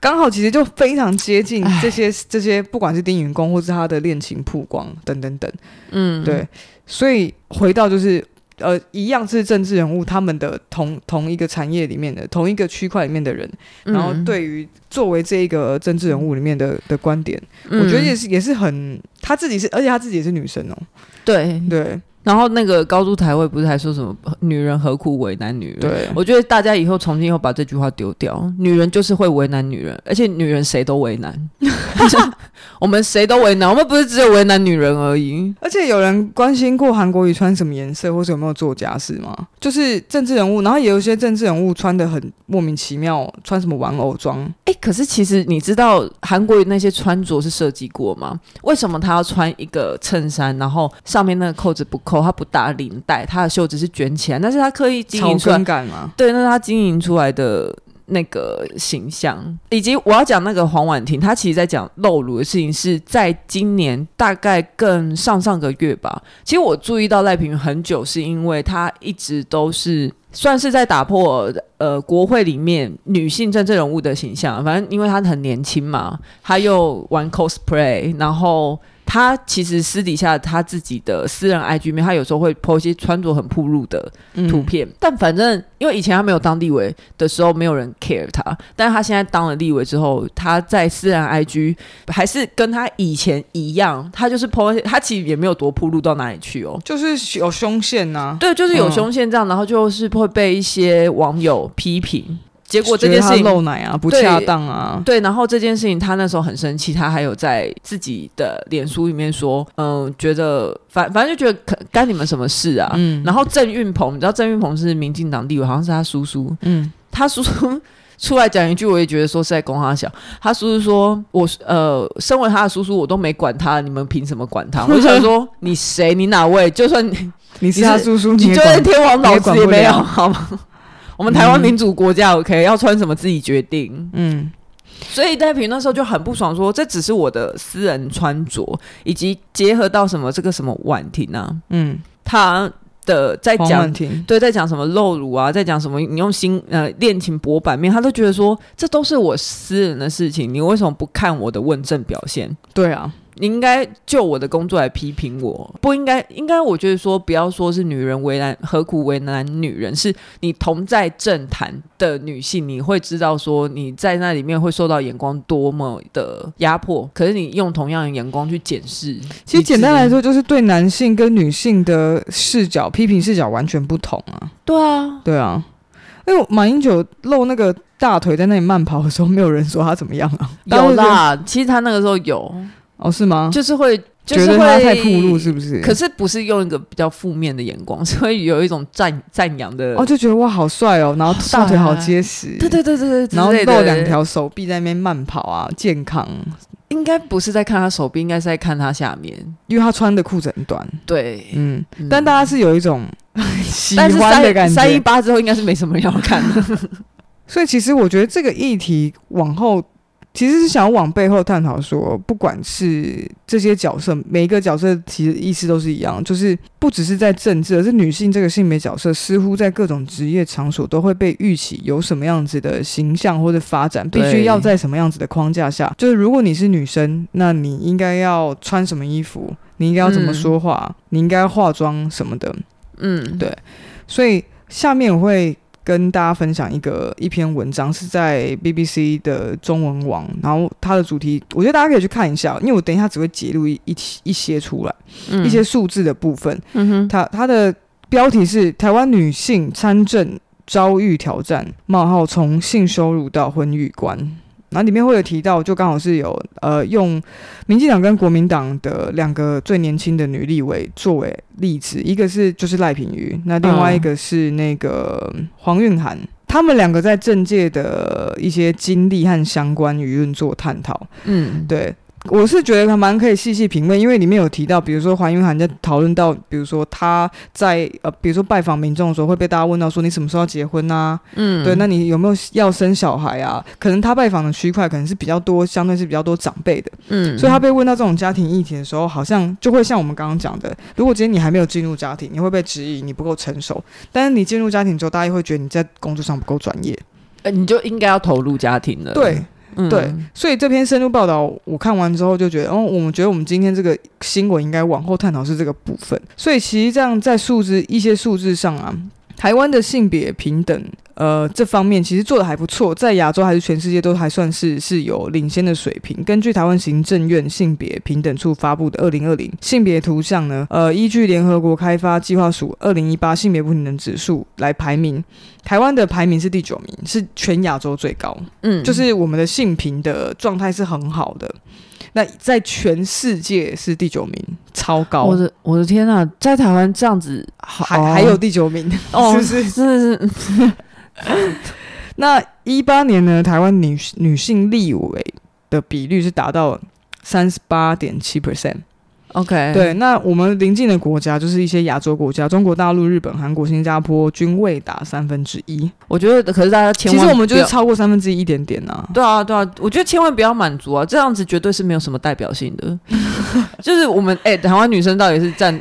刚好其实就非常接近这些这些，不管是丁云公或是他的恋情曝光等等等，嗯，对，所以回到就是。呃，一样是政治人物，他们的同同一个产业里面的同一个区块里面的人，嗯、然后对于作为这一个政治人物里面的的观点，嗯、我觉得也是也是很，他自己是，而且他自己也是女生哦，对。对。对然后那个高度台位不是还说什么“女人何苦为难女人”？对，我觉得大家以后从今以后把这句话丢掉。女人就是会为难女人，而且女人谁都为难。(laughs) 我们谁都为难，我们不是只有为难女人而已。而且有人关心过韩国瑜穿什么颜色，或是有没有做家事吗？就是政治人物，然后也有一些政治人物穿的很莫名其妙，穿什么玩偶装。哎，可是其实你知道韩国瑜那些穿着是设计过吗？为什么他要穿一个衬衫，然后上面那个扣子不？口他不打领带，他的袖子是卷起来，那是他刻意经营出来？对，那是他经营出来的那个形象。以及我要讲那个黄婉婷，她其实在讲露乳的事情，是在今年大概更上上个月吧。其实我注意到赖平很久，是因为她一直都是算是在打破呃国会里面女性政治人物的形象。反正因为她很年轻嘛，她又玩 cosplay，然后。他其实私底下他自己的私人 IG 里面，他有时候会 po 一些穿着很暴露的图片。嗯、但反正因为以前他没有当立委的时候，没有人 care 他。但是他现在当了立委之后，他在私人 IG 还是跟他以前一样，他就是 po 他其实也没有多暴露到哪里去哦，就是有胸线呐、啊。对，就是有胸线这样，嗯、然后就是会被一些网友批评。结果这件事情漏奶啊，不恰当啊，对。然后这件事情他那时候很生气，他还有在自己的脸书里面说，嗯，觉得反反正就觉得干你们什么事啊？嗯。然后郑运鹏，你知道郑运鹏是民进党立委，好像是他叔叔。嗯。他叔叔出来讲一句，我也觉得说是在供他小。他叔叔说，我呃，身为他的叔叔，我都没管他，你们凭什么管他？(laughs) 我就想说，你谁？你哪位？就算你你是他叔叔，你就算天王老子也没有，好吗？我们台湾民主国家，OK，、嗯、要穿什么自己决定。嗯，所以戴平那时候就很不爽说，说这只是我的私人穿着，以及结合到什么这个什么婉婷啊，嗯，他的在讲对，在讲什么露乳啊，在讲什么你用心呃恋情博版面，他都觉得说这都是我私人的事情，你为什么不看我的问政表现？对啊。你应该就我的工作来批评我，不应该。应该我觉得说，不要说是女人为难，何苦为难女人？是你同在政坛的女性，你会知道说你在那里面会受到眼光多么的压迫。可是你用同样的眼光去检视，其实简单来说，就是对男性跟女性的视角批评视角完全不同啊。对啊，对啊。因为马英九露那个大腿在那里慢跑的时候，没有人说他怎么样啊？有啦，其实他那个时候有。哦，是吗？就是会，就是、会觉得他太暴露，是不是？可是不是用一个比较负面的眼光，(laughs) 是会有一种赞赞扬的。哦，就觉得哇，好帅哦，然后大腿好结实，对对对对对，然后露两条手臂在那边慢跑啊，健康。应该不是在看他手臂，应该是在看他下面，因为他穿的裤子很短。对，嗯，嗯，但大家是有一种 (laughs) 喜欢的感觉。三一八之后，应该是没什么人要看的。(laughs) 所以，其实我觉得这个议题往后。其实是想要往背后探讨说，不管是这些角色，每一个角色其实意思都是一样，就是不只是在政治，而是女性这个性别角色，似乎在各种职业场所都会被预期有什么样子的形象或者发展，必须要在什么样子的框架下。就是如果你是女生，那你应该要穿什么衣服？你应该要怎么说话？嗯、你应该化妆什么的？嗯，对。所以下面我会。跟大家分享一个一篇文章，是在 BBC 的中文网，然后它的主题，我觉得大家可以去看一下，因为我等一下只会截录一一一些出来，嗯、一些数字的部分。嗯哼，它它的标题是“台湾女性参政遭遇挑战：冒号从性羞辱到婚育观”。然后里面会有提到，就刚好是有呃用民进党跟国民党的两个最年轻的女立委作为例子，一个是就是赖品妤，那另外一个是那个黄韵涵，他们两个在政界的一些经历和相关舆论做探讨。嗯，对。我是觉得他蛮可以细细品味，因为里面有提到，比如说黄云涵在讨论到，比如说他在呃，比如说拜访民众的时候会被大家问到说，你什么时候要结婚啊？嗯，对，那你有没有要生小孩啊？可能他拜访的区块可能是比较多，相对是比较多长辈的，嗯，所以他被问到这种家庭议题的时候，好像就会像我们刚刚讲的，如果今天你还没有进入家庭，你会被质疑你不够成熟，但是你进入家庭之后，大家又会觉得你在工作上不够专业，呃，你就应该要投入家庭了，对。对，所以这篇深度报道我看完之后就觉得，哦，我们觉得我们今天这个新闻应该往后探讨是这个部分。所以其实这样在数字一些数字上啊，台湾的性别平等。呃，这方面其实做的还不错，在亚洲还是全世界都还算是是有领先的水平。根据台湾行政院性别平等处发布的二零二零性别图像呢，呃，依据联合国开发计划署二零一八性别不平等指数来排名，台湾的排名是第九名，是全亚洲最高。嗯，就是我们的性平的状态是很好的。那在全世界是第九名，超高！我的我的天呐，在台湾这样子还还有第九名，哦，(laughs) 是不是？是是是。(laughs) 那一八年呢，台湾女女性立委的比率是达到三十八点七 percent。OK，对，那我们邻近的国家就是一些亚洲国家，中国大陆、日本、韩国、新加坡均未达三分之一。我觉得，可是大家千万，其实我们就是超过三分之一一点点呢、啊。对啊，对啊，我觉得千万不要满足啊，这样子绝对是没有什么代表性的。(laughs) 就是我们哎、欸，台湾女生到底是占？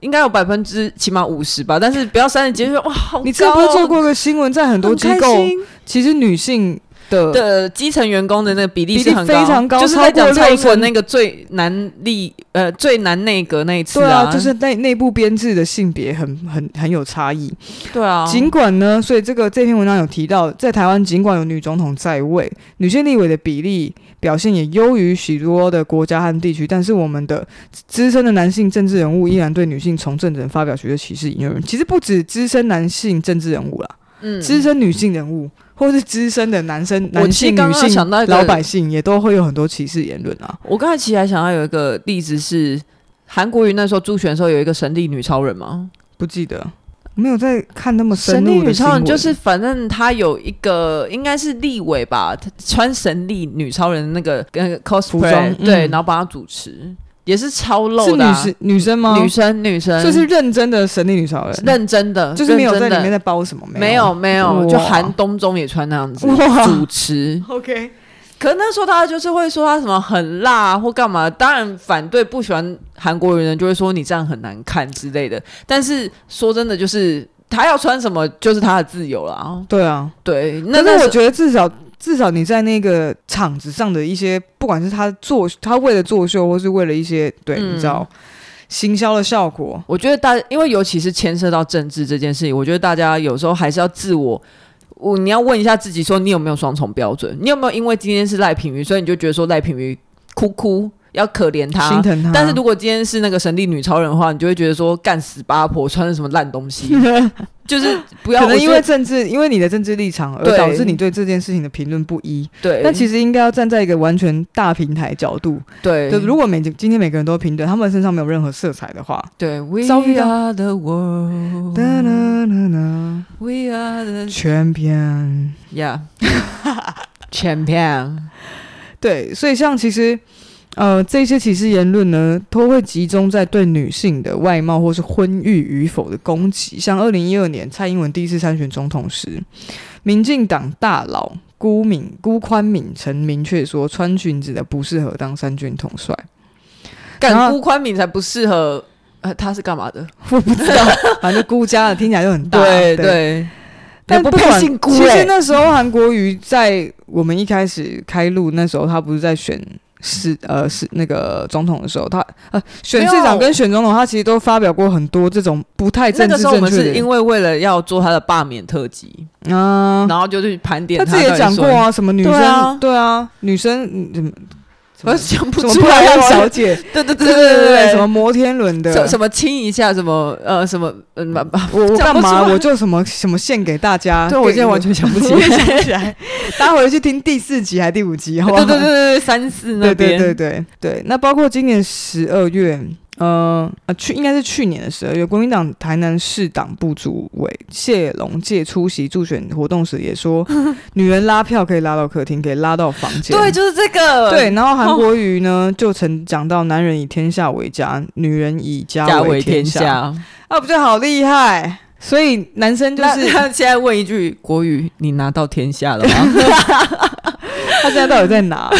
应该有百分之起码五十吧，但是不要三十几岁哇！好高哦、你之前不是做过个新闻，在很多机构，其实女性的的基层员工的那个比例是很高，非常高，就是在讲蔡英文那个最难立呃最难内阁那一次啊，啊就是内内部编制的性别很很很有差异。对啊，尽管呢，所以这个这篇文章有提到，在台湾尽管有女总统在位，女性立委的比例表现也优于许多的国家和地区，但是我们的资深的男性政治人物依然对女性从政者发表许多歧视言论。其实不止资深男性政治人物啦，嗯，资深女性人物。或是资深的男生、男性、女性、老百姓也都会有很多歧视言论啊。我刚才其实还想到有一个例子是韩国瑜那时候助选的时候有一个神力女超人吗？不记得，没有在看那么深入的。神力女超人就是反正她有一个应该是立委吧，穿神力女超人的那个跟 cosplay 对，然后帮她主持。也是超露的、啊，是女女生吗？女生女生，就是认真的神力女超人，认真的，就是没有在里面在包什么，没有没有，就韩东中也穿那样子主持。OK，可是那时候大家就是会说他什么很辣或干嘛，当然反对不喜欢韩国人就会说你这样很难看之类的。但是说真的，就是他要穿什么就是他的自由了。对啊，对，那那我觉得至少。至少你在那个场子上的一些，不管是他作他为了作秀，或是为了一些对、嗯、你知道行销的效果，我觉得大，因为尤其是牵涉到政治这件事情，我觉得大家有时候还是要自我，我你要问一下自己，说你有没有双重标准？你有没有因为今天是赖品瑜，所以你就觉得说赖品瑜哭哭？要可怜他，心疼他。但是如果今天是那个神力女超人的话，你就会觉得说干死八婆，穿的什么烂东西，(laughs) 就是不要。可能因为政治，因为你的政治立场而导致你对这件事情的评论不一。对。但其实应该要站在一个完全大平台角度。对。就如果每今天每个人都平等，他们身上没有任何色彩的话，对。We are the world. We are the champion. Yeah. (laughs) Champion. 对，所以像其实。呃，这些歧视言论呢，都会集中在对女性的外貌或是婚育与否的攻击。像二零一二年蔡英文第一次参选总统时，民进党大佬辜敏辜宽敏曾明确说，穿裙子的不适合当三军统帅。干辜宽敏才不适合，呃，他是干嘛的？我不知道，(laughs) 反正辜家的听起来就很大。对对，對，但不管姓辜。其实那时候韩国瑜在我们一开始开录那时候，他不是在选。是呃是那个总统的时候，他呃选市长跟选总统，他其实都发表过很多这种不太政治正确的。那个时候我们是因为为了要做他的罢免特辑啊，然后就去盘点他。他自己也讲过啊，什么女生对啊，对啊，女生嗯。我想不出来，小 (laughs) 姐，对对对对对对，什么摩天轮的，什么亲一下，什么呃什么嗯，我我干嘛？我就什么什么献给大家。对，我现在完全想不起来，大家回去听第四集还是第五集？好不好？对对对对，三四那边，对对对对。那包括今年十二月。呃呃，去应该是去年的时候，有国民党台南市党部主委谢龙介出席助选活动时也说，(laughs) 女人拉票可以拉到客厅，可以拉到房间。对，就是这个。对，然后韩国 (laughs) 瑜呢、哦、就曾讲到，男人以天下为家，女人以家为天下。天下啊，不就好厉害？(laughs) 所以男生就是他现在问一句：国语，你拿到天下了吗？他现在到底在哪？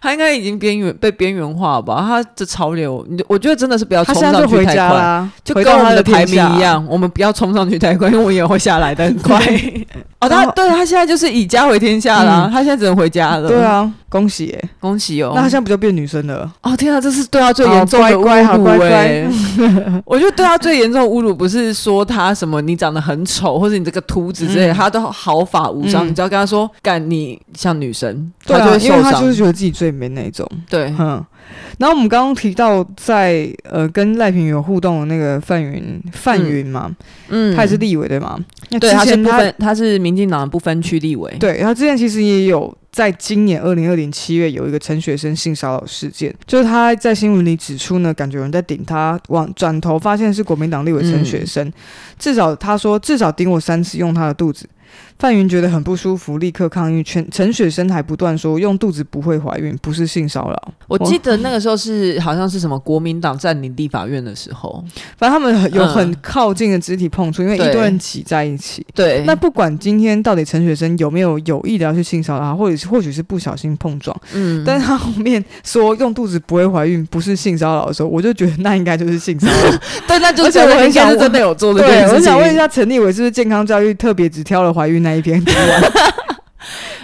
他应该已经边缘被边缘化吧？他的潮流，我觉得真的是不要冲上去太快，就跟我们的排名一样，我们不要冲上去太快，因为我也会下来的很快。(laughs) 哦，他对他现在就是以家为天下了，他现在只能回家了。对啊，恭喜耶，(laughs) 恭喜哦！那他现在不就变女生了？哦天啊，这是对他最严重的侮辱哎！(laughs) 我觉得对他最严重的侮辱不是说他什么你长得很丑，或者你这个秃子之类，他都毫发无伤。你只要跟他说干你像女生，他就会受伤，因为他就是觉得自己最美那种。对，嗯。然后我们刚刚提到在呃跟赖平有互动的那个范云范云嘛，嗯，他也是立委对吗？对，他是不分，他是民进党的不分区立委。对，他之前其实也有在今年二零二零七月有一个陈学生性骚扰事件，就是他在新闻里指出呢，感觉有人在顶他，往转头发现是国民党立委陈学生，嗯、至少他说至少顶我三次，用他的肚子。范云觉得很不舒服，立刻抗议。全陈雪生还不断说用肚子不会怀孕，不是性骚扰。我记得那个时候是好像是什么国民党占领立法院的时候，反正他们有很靠近的肢体碰触，嗯、因为一堆人挤在一起。对，那不管今天到底陈雪生有没有有意的要去性骚扰，或者是或许是不小心碰撞，嗯，但是他后面说用肚子不会怀孕，不是性骚扰的时候，我就觉得那应该就是性骚扰。(laughs) 对，那就是我很想是真的有做的。对，我想问一下陈立伟，是不是健康教育特别只挑了怀孕那一篇读完？(laughs)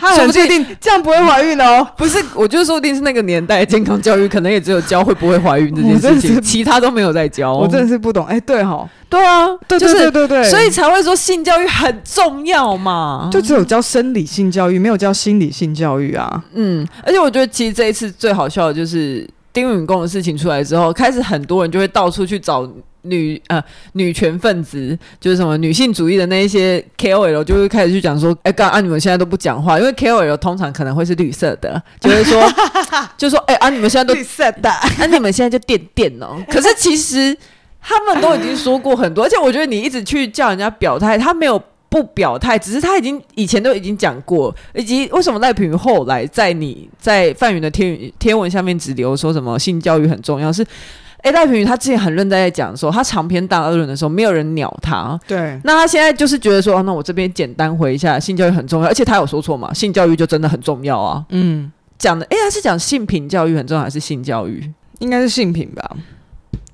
他很确定这样不会怀孕哦。不是，我就说不定是那个年代健康教育可能也只有教会不会怀孕这件事情，其他都没有在教。我真的是不懂。哎，对哈，对啊，对对对对对，所以才会说性教育很重要嘛。就只有教生理性教育，没有教心理性教育啊。嗯，而且我觉得其实这一次最好笑的就是丁允恭的事情出来之后，开始很多人就会到处去找。女呃女权分子就是什么女性主义的那一些 KOL 就会开始去讲说，哎、欸，干啊你们现在都不讲话，因为 KOL 通常可能会是绿色的，就会说，(laughs) 就说，哎、欸、啊你们现在都绿色的，(laughs) 啊你们现在就电电哦。(laughs) 可是其实他们都已经说过很多，而且我觉得你一直去叫人家表态，他没有不表态，只是他已经以前都已经讲过，以及为什么赖品后来在你在范云的天天文下面只留说什么性教育很重要是。哎，赖品妤他之前很认真在讲说，他长篇大论的时候，没有人鸟他。对，那他现在就是觉得说，哦、那我这边简单回一下，性教育很重要，而且他有说错吗？性教育就真的很重要啊。嗯，讲的，哎，他是讲性平教育很重要，还是性教育？应该是性平吧？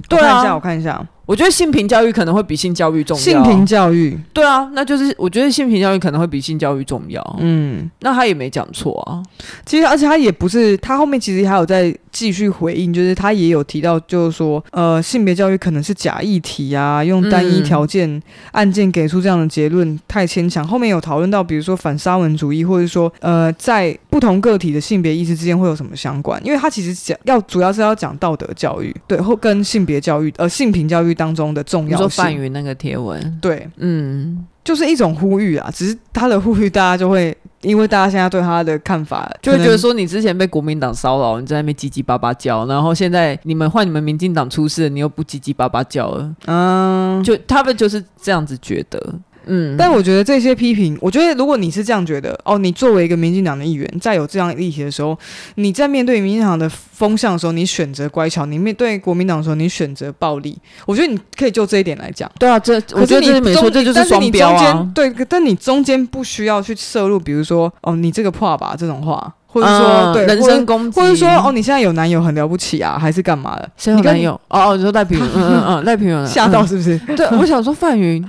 对啊，我看一下，我看一下。我觉得性平教育可能会比性教育重要。性平教育，对啊，那就是我觉得性平教育可能会比性教育重要。嗯，那他也没讲错啊。其实，而且他也不是，他后面其实还有在继续回应，就是他也有提到，就是说，呃，性别教育可能是假议题啊，用单一条件案件给出这样的结论太牵强。后面有讨论到，比如说反沙文主义，或者说，呃，在不同个体的性别意识之间会有什么相关？因为他其实讲要主要是要讲道德教育，对，或跟性别教育，呃，性平教育。当中的重要性，说范云那个贴文，对，嗯，就是一种呼吁啊。只是他的呼吁，大家就会因为大家现在对他的看法，就会觉得说，你之前被国民党骚扰，你在那边叽叽巴巴叫，然后现在你们换你们民进党出事，你又不叽叽巴巴叫了，嗯，就他们就是这样子觉得。嗯，但我觉得这些批评，我觉得如果你是这样觉得，哦，你作为一个民进党的议员，在有这样议题的时候，你在面对民进党的风向的时候，你选择乖巧；你面对国民党的时候，你选择暴力。我觉得你可以就这一点来讲。对啊，这我觉得你没错，这就是双标啊。对，但你中间不需要去摄入，比如说，哦，你这个破吧这种话，或者说、嗯、对人身攻击，或者说，哦，你现在有男友很了不起啊，还是干嘛的？谁有男友？哦哦，你说赖品妤，嗯嗯 (laughs) 嗯，赖品妤吓到是不是？对，我想说范云。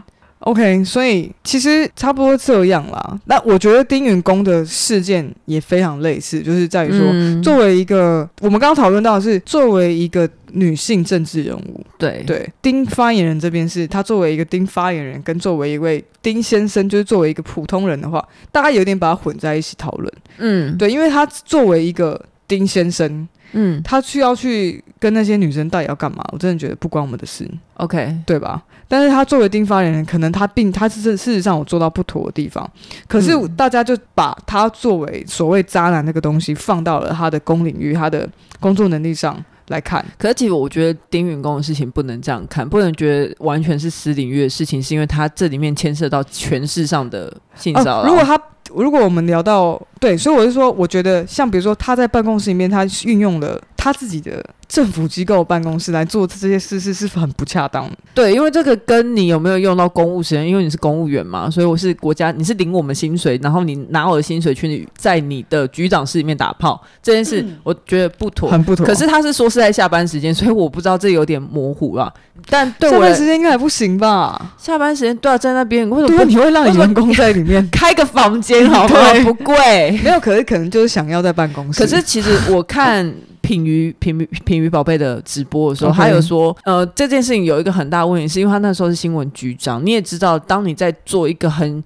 OK，所以其实差不多这样啦。那我觉得丁允恭的事件也非常类似，就是在于说，嗯、作为一个我们刚刚讨论到的是作为一个女性政治人物，对对，丁发言人这边是他作为一个丁发言人，跟作为一位丁先生，就是作为一个普通人的话，大家有点把它混在一起讨论。嗯，对，因为他作为一个丁先生。嗯，他需要去跟那些女生到底要干嘛？我真的觉得不关我们的事，OK，对吧？但是他作为丁发言人，可能他并他是事实上我做到不妥的地方，可是大家就把他作为所谓渣男那个东西放到了他的公领域、他的工作能力上来看。可是其实我觉得丁允恭的事情不能这样看，不能觉得完全是私领域的事情，是因为他这里面牵涉到权势上的性骚扰。呃，如果他如果我们聊到对，所以我是说，我觉得像比如说他在办公室里面，他运用了他自己的政府机构办公室来做这些事，是是很不恰当的。对，因为这个跟你有没有用到公务时间，因为你是公务员嘛，所以我是国家，你是领我们薪水，然后你拿我的薪水去在你的局长室里面打炮，这件事我觉得不妥，很不妥。可是他是说是在下班时间，所以我不知道这有点模糊了。但对我下班时间应该还不行吧？下班时间都要在那边，为什么对你会让你员工在里面 (laughs) 开个房间？(laughs) 好吗？不贵，没有，可是可能就是想要在办公室。可是其实我看品鱼品妤品鱼宝贝的直播的时候，他有说，呃，这件事情有一个很大的问题，是因为他那时候是新闻局长。你也知道，当你在做一个很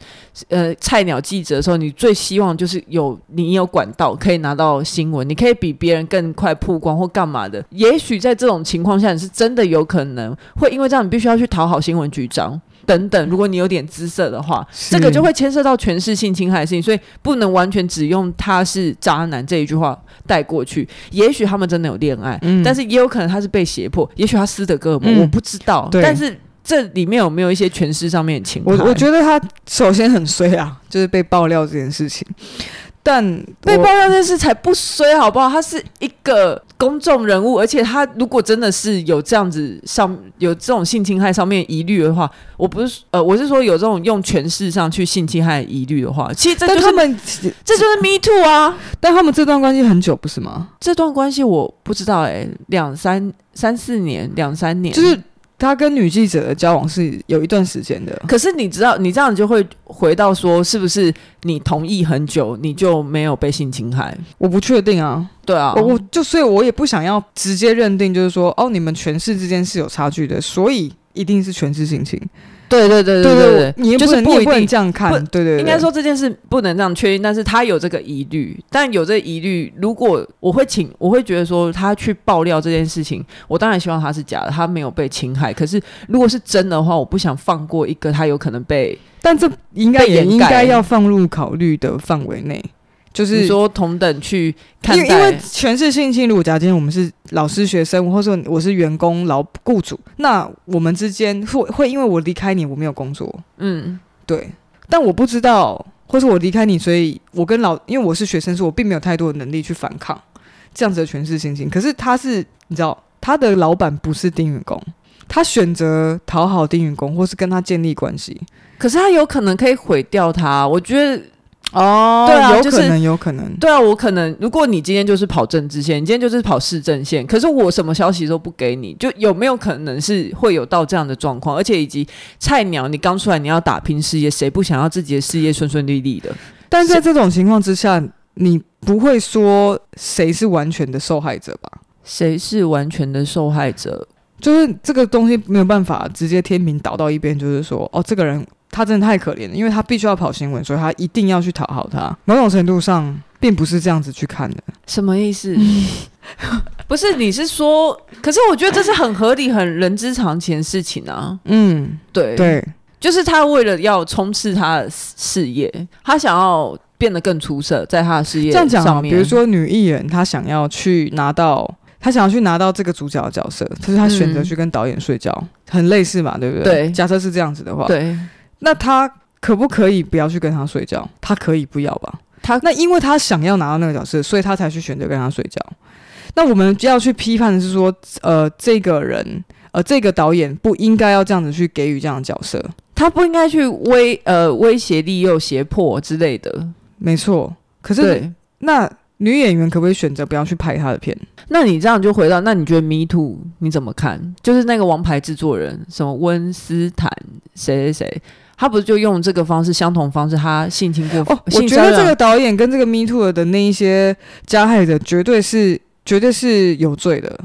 呃菜鸟记者的时候，你最希望就是有你有管道可以拿到新闻，你可以比别人更快曝光或干嘛的。也许在这种情况下，你是真的有可能会因为这样，你必须要去讨好新闻局长。等等，如果你有点姿色的话，这个就会牵涉到权势性侵害的事情，所以不能完全只用他是渣男这一句话带过去。也许他们真的有恋爱，嗯，但是也有可能他是被胁迫，也许他斯德哥尔摩，嗯，我不知道。但是这里面有没有一些诠释上面的情况？我我觉得他首先很衰啊，就是被爆料这件事情。但被爆料这件事才不衰，好不好？他是一个公众人物，而且他如果真的是有这样子上有这种性侵害上面疑虑的话，我不是呃，我是说有这种用权势上去性侵害疑虑的话，其实这就是他们这就是 Me Too 啊。但他们这段关系很久，不是吗？这段关系我不知道哎、欸，两三三四年，两三年，就是他跟女记者的交往是有一段时间的。可是你知道，你这样就会回到说，是不是你同意很久，你就没有被性侵害？我不确定啊。对啊，我我就所以，我也不想要直接认定，就是说，哦，你们权势之间是有差距的，所以一定是权势性侵。对对对对对对，你就是不一定这样看。对对，应该说这件事不能这样确定，但是他有这个疑虑，但有这个疑虑，如果我会请，我会觉得说他去爆料这件事情，我当然希望他是假的，他没有被侵害。可是如果是真的话，我不想放过一个他有可能被，但这应该也应该要放入考虑的范围内。就是说同等去看待，因为权势性侵，如果假如今天我们是老师、学生，或者说我是员工、老雇主，那我们之间会会因为我离开你，我没有工作，嗯，对。但我不知道，或是我离开你，所以我跟老，因为我是学生，所以我并没有太多的能力去反抗这样子的权势性侵。可是他是，你知道，他的老板不是丁允工，他选择讨好丁允工，或是跟他建立关系，可是他有可能可以毁掉他。我觉得。哦，对啊，有可能，有可能，对啊，我可能，如果你今天就是跑政治线，你今天就是跑市政线，可是我什么消息都不给你，就有没有可能是会有到这样的状况？而且以及菜鸟，你刚出来，你要打拼事业，谁不想要自己的事业顺顺利利的？但在这种情况之下，你不会说谁是完全的受害者吧？谁是完全的受害者？就是这个东西没有办法直接天平倒到一边，就是说，哦，这个人。他真的太可怜了，因为他必须要跑新闻，所以他一定要去讨好他。某种程度上，并不是这样子去看的。什么意思？(laughs) 不是，你是说？可是我觉得这是很合理、很人之常情的事情啊。嗯，对对，就是他为了要冲刺他的事业，他想要变得更出色，在他的事业上面。这样讲，比如说女艺人，她想要去拿到，她想要去拿到这个主角的角色，可是她选择去跟导演睡觉，嗯、很类似嘛，对不对？对，假设是这样子的话，对。那他可不可以不要去跟他睡觉？他可以不要吧？他那因为他想要拿到那个角色，所以他才去选择跟他睡觉。那我们要去批判的是说，呃，这个人，呃，这个导演不应该要这样子去给予这样的角色，他不应该去威呃威胁、利诱、胁迫之类的。没错。可是那女演员可不可以选择不要去拍他的片？那你这样就回到，那你觉得 Me Too 你怎么看？就是那个王牌制作人，什么温斯坦谁谁谁。他不是就用这个方式，相同方式，他性侵过。哦，我觉得这个导演跟这个 Me Too 的那一些加害者，绝对是绝对是有罪的。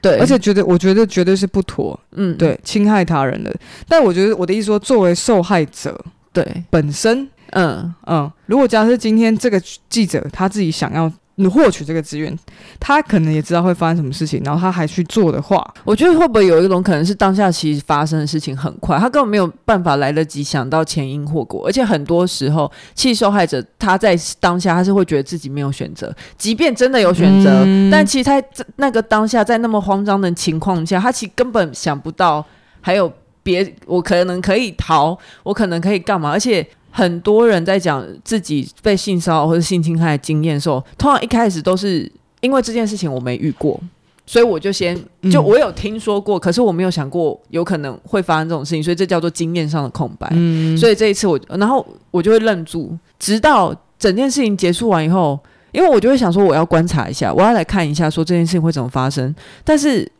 对，而且觉得我觉得绝对是不妥。嗯，对，侵害他人的。但我觉得我的意思说，作为受害者，对本身，嗯嗯，如果假设今天这个记者他自己想要。你获取这个资源，他可能也知道会发生什么事情，然后他还去做的话，我觉得会不会有一种可能是当下其实发生的事情很快，他根本没有办法来得及想到前因后果，而且很多时候，其实受害者他在当下他是会觉得自己没有选择，即便真的有选择，嗯、但其实他那个当下在那么慌张的情况下，他其实根本想不到还有别，我可能可以逃，我可能可以干嘛，而且。很多人在讲自己被性骚扰或者性侵害的经验的时候，通常一开始都是因为这件事情我没遇过，所以我就先就我有听说过，嗯、可是我没有想过有可能会发生这种事情，所以这叫做经验上的空白。嗯、所以这一次我，然后我就会愣住，直到整件事情结束完以后，因为我就会想说我要观察一下，我要来看一下说这件事情会怎么发生。但是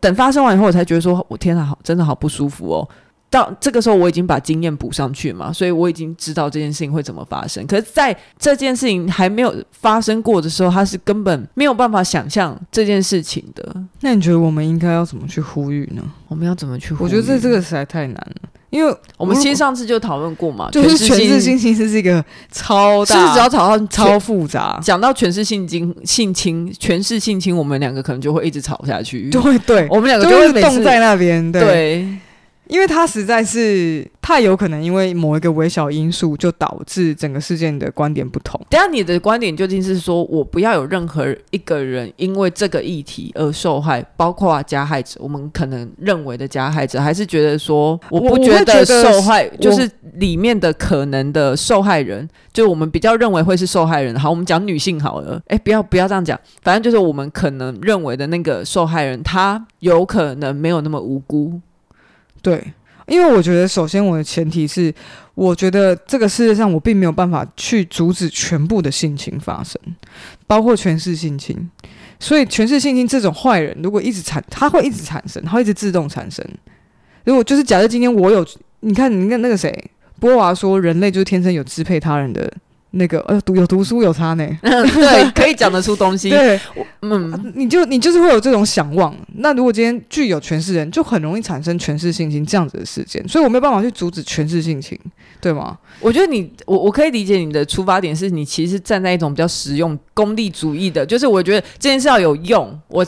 等发生完以后，我才觉得说我天啊，好真的好不舒服哦。到这个时候，我已经把经验补上去嘛，所以我已经知道这件事情会怎么发生。可是在这件事情还没有发生过的时候，他是根本没有办法想象这件事情的。那你觉得我们应该要怎么去呼吁呢？我们要怎么去呼吁？我觉得这这个实在太难了，因为我们其实上次就讨论过嘛，就是权势性侵是一个超大，是只要讨论超复杂。讲到权势性侵、性侵、性侵，我们两个可能就会一直吵下去。对对，我们两个就会冻在那边。对。对因为他实在是太有可能，因为某一个微小因素就导致整个事件的观点不同。等下你的观点究竟是说我不要有任何一个人因为这个议题而受害，包括加害者，我们可能认为的加害者，还是觉得说我不觉得受害就是里面的可能的受害人，就我们比较认为会是受害人。好，我们讲女性好了，哎，不要不要这样讲，反正就是我们可能认为的那个受害人，他有可能没有那么无辜。对，因为我觉得，首先我的前提是，我觉得这个世界上我并没有办法去阻止全部的性侵发生，包括全是性侵。所以全是性侵这种坏人，如果一直产，他会一直产生，他一直自动产生。如果就是假设今天我有，你看，你看那个谁，波娃说人类就是天生有支配他人的。那个呃，读有读书有差呢，(laughs) 对，可以讲得出东西。对，嗯，你就你就是会有这种想望。那如果今天具有权势人，就很容易产生权势性情这样子的事件。所以我没有办法去阻止权势性情，对吗？我觉得你，我我可以理解你的出发点是你其实站在一种比较实用、功利主义的，就是我觉得这件事要有用。我。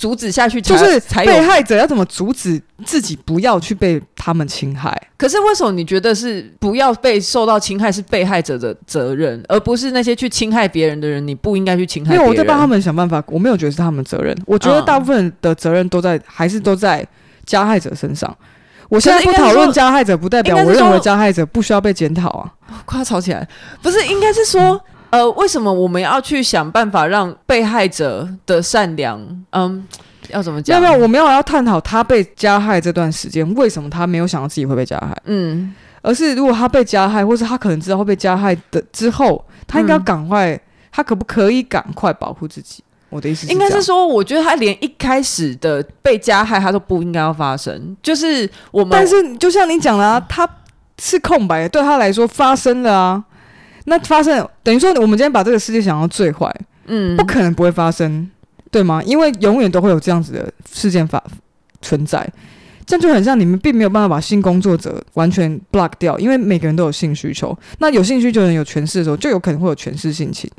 阻止下去就是被害者要怎么阻止自己不要去被他们侵害？可是为什么你觉得是不要被受到侵害是被害者的责任，而不是那些去侵害别人的人？你不应该去侵害人。因为我在帮他们想办法，我没有觉得是他们责任。我觉得大部分的责任都在、嗯、还是都在加害者身上。我现在不讨论加害者，不代表我认为加害者不需要被检讨啊！快吵起来，不是应该是说。嗯呃，为什么我们要去想办法让被害者的善良？嗯，要怎么讲？没有，没有，我没有要探讨他被加害这段时间为什么他没有想到自己会被加害。嗯，而是如果他被加害，或是他可能知道会被加害的之后，他应该要赶快，嗯、他可不可以赶快保护自己？我的意思是，应该是说，我觉得他连一开始的被加害，他都不应该要发生。就是我们，但是就像你讲的啊，他是空白的，对他来说发生了啊。那发生等于说，我们今天把这个世界想到最坏，嗯，不可能不会发生，对吗？因为永远都会有这样子的事件发存在，这样就很像你们并没有办法把性工作者完全 block 掉，因为每个人都有性需求。那有性需求的人有权势的时候，就有可能会有权势性侵。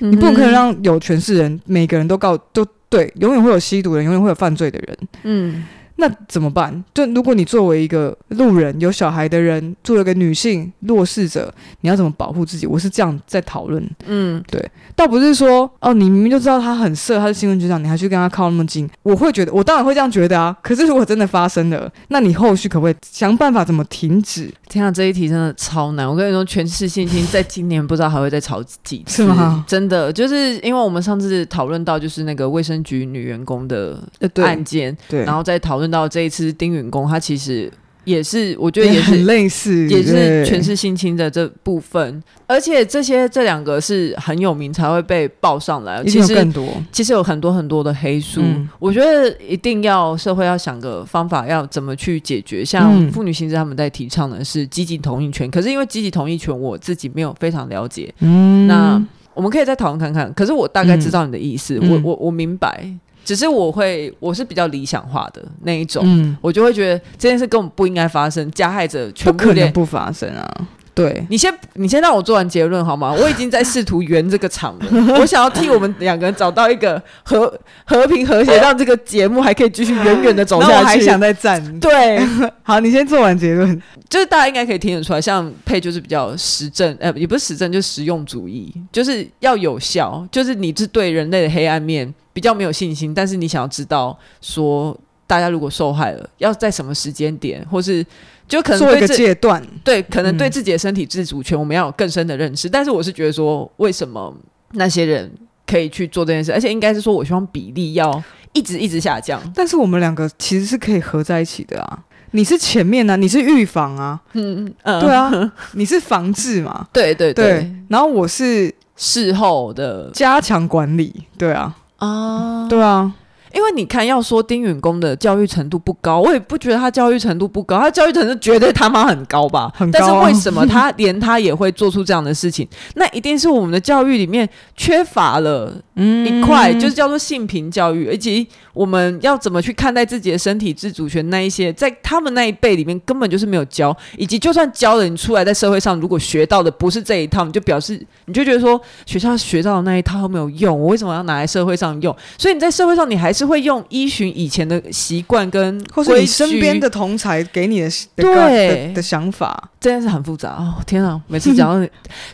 嗯、你不可能让有权势人每个人都告都对，永远会有吸毒人，永远会有犯罪的人，嗯。那怎么办？就如果你作为一个路人，有小孩的人，作为一个女性弱势者，你要怎么保护自己？我是这样在讨论。嗯，对，倒不是说哦，你明明就知道他很色，他是新闻局长，你还去跟他靠那么近？我会觉得，我当然会这样觉得啊。可是如果真的发生了，那你后续可不可以想办法怎么停止？天啊，这一题真的超难。我跟你说，全市性侵在今年不知道还会再吵几次，是吗？真的，就是因为我们上次讨论到就是那个卫生局女员工的案件，对，对，然后再讨论。到这一次丁允恭，他其实也是，我觉得也是很类似，也是全是性侵的这部分。而且这些这两个是很有名才会被报上来，其实更多，其实有很多很多的黑数。嗯、我觉得一定要社会要想个方法，要怎么去解决。像妇女新知他们在提倡的是积极同意权，嗯、可是因为积极同意权我自己没有非常了解。嗯，那我们可以再讨论看看。可是我大概知道你的意思，嗯、我我我明白。只是我会，我是比较理想化的那一种，嗯，我就会觉得这件事根本不应该发生，加害者全部不可能不发生啊。对，你先，你先让我做完结论好吗？我已经在试图圆这个场了，我想要替我们两个人找到一个和 (laughs) 和平和谐，让这个节目还可以继续远远的走下去。我还想再站。(laughs) 对，(laughs) 好，你先做完结论，就是大家应该可以听得出来，像佩就是比较实证，呃，也不是实证，就是实用主义，就是要有效，就是你是对人类的黑暗面。比较没有信心，但是你想要知道说，大家如果受害了，要在什么时间点，或是就可能做一个阶段，对，可能对自己的身体自主权，我们要有更深的认识。嗯、但是我是觉得说，为什么那些人可以去做这件事？而且应该是说，我希望比例要一直一直下降。但是我们两个其实是可以合在一起的啊！你是前面呢、啊，你是预防啊，嗯嗯，对啊，(laughs) 你是防治嘛，对对对，对。然后我是事后的加强管理，对啊。啊，对啊，因为你看，要说丁允恭的教育程度不高，我也不觉得他教育程度不高，他教育程度绝对他妈很高吧？很高啊。但是为什么他 (laughs) 连他也会做出这样的事情？那一定是我们的教育里面缺乏了一块，就是叫做性平教育，以及。我们要怎么去看待自己的身体自主权？那一些在他们那一辈里面根本就是没有教，以及就算教了，你出来在社会上，如果学到的不是这一套，你就表示你就觉得说学校学到的那一套都没有用，我为什么要拿来社会上用？所以你在社会上，你还是会用依循以前的习惯跟或者你身边的同才给你的对的，的，的想法，这件事很复杂哦。天啊，每次讲到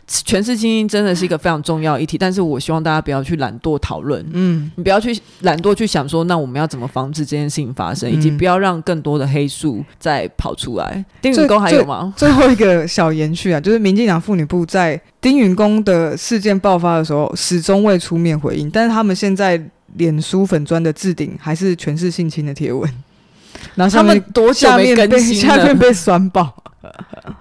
权势精英真的是一个非常重要议题，但是我希望大家不要去懒惰讨论，嗯，你不要去懒惰去想说。那我们要怎么防止这件事情发生，以及不要让更多的黑素再跑出来？丁允恭还有吗？最后一个小延续啊，(laughs) 就是民进党妇女部在丁允恭的事件爆发的时候，始终未出面回应，但是他们现在脸书粉砖的置顶还是全是性侵的贴文，(laughs) 然后他们多久没更新 (laughs) 下面被酸爆，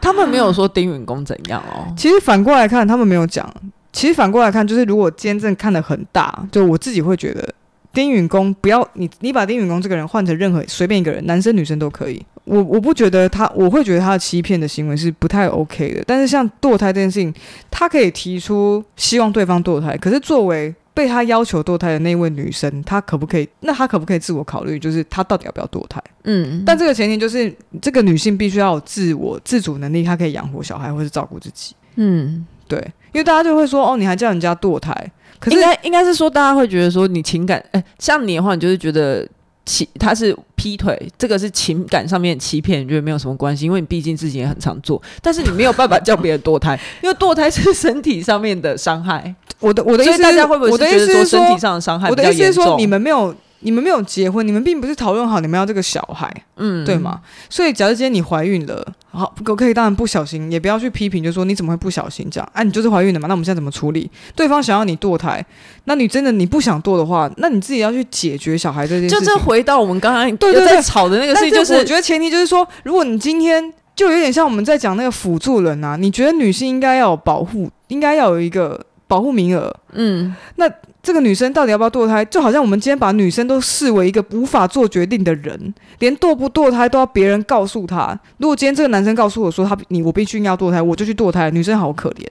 他们没有说丁允恭怎样哦。其实反过来看，他们没有讲。其实反过来看，就是如果今天真的看得很大，就我自己会觉得。丁允恭，不要你，你把丁允恭这个人换成任何随便一个人，男生女生都可以。我我不觉得他，我会觉得他的欺骗的行为是不太 OK 的。但是像堕胎这件事情，他可以提出希望对方堕胎，可是作为被他要求堕胎的那位女生，她可不可以？那她可不可以自我考虑，就是她到底要不要堕胎？嗯，但这个前提就是这个女性必须要有自我自主能力，她可以养活小孩或是照顾自己。嗯，对，因为大家就会说，哦，你还叫人家堕胎？可是应该应该是说，大家会觉得说，你情感，哎、欸，像你的话，你就是觉得欺他是劈腿，这个是情感上面欺骗，你觉得没有什么关系，因为你毕竟自己也很常做，但是你没有办法叫别人堕胎，因为堕胎是身体上面的伤害。我的我的意思是，大家会不会是觉得说身体上的伤害？我的意思是说，你们没有你们没有结婚，你们并不是讨论好你们要这个小孩，嗯，对吗？所以，假如今天你怀孕了，好，我可以当然不小心，也不要去批评，就说你怎么会不小心这样？啊，你就是怀孕了嘛？那我们现在怎么处理？对方想要你堕胎，那你真的你不想堕的话，那你自己要去解决小孩这件事情。就这回到我们刚刚对对对吵的那个事情，就是我觉得前提就是说，如果你今天就有点像我们在讲那个辅助人啊，你觉得女性应该要有保护，应该要有一个。保护名额，嗯，那这个女生到底要不要堕胎？就好像我们今天把女生都视为一个无法做决定的人，连堕不堕胎都要别人告诉她。如果今天这个男生告诉我说他你我必须要堕胎，我就去堕胎。女生好可怜，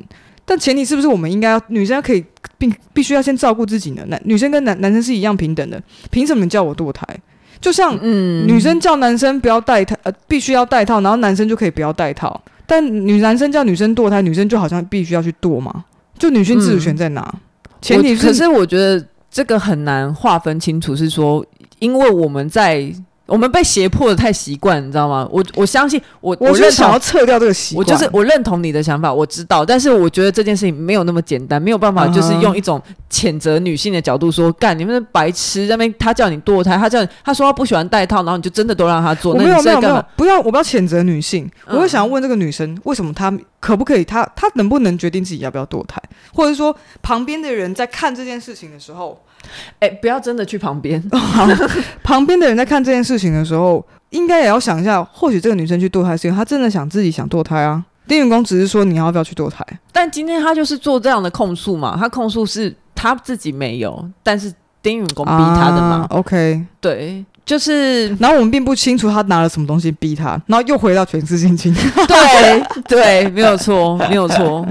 但前提是不是我们应该要女生可以并必须要先照顾自己呢？男女生跟男男生是一样平等的，凭什么叫我堕胎？就像嗯，女生叫男生不要戴套，呃，必须要戴套，然后男生就可以不要戴套，但女男生叫女生堕胎，女生就好像必须要去堕嘛？就女性自主权在哪？嗯、前提是，可是我觉得这个很难划分清楚。是说，因为我们在。我们被胁迫的太习惯，你知道吗？我我相信我，我就想要撤掉这个习惯。我就是我认同你的想法，我知道，但是我觉得这件事情没有那么简单，没有办法就是用一种谴责女性的角度说，干、uh huh. 你们是白痴，那边他叫你堕胎，他叫你他说他不喜欢戴套，然后你就真的都让他做。我没有没有没有，不要我不要谴责女性，我会想要问这个女生，为什么她可不可以，她她能不能决定自己要不要堕胎，或者说旁边的人在看这件事情的时候。哎，不要真的去旁边。旁边的人在看这件事情的时候，应该也要想一下，或许这个女生去堕胎是因为她真的想自己想堕胎啊。丁允工只是说你要不要去堕胎，但今天他就是做这样的控诉嘛。他控诉是他自己没有，但是丁允工逼他的嘛。啊、OK，对，就是。然后我们并不清楚他拿了什么东西逼他，然后又回到全是性侵。(laughs) 对对，没有错，没有错。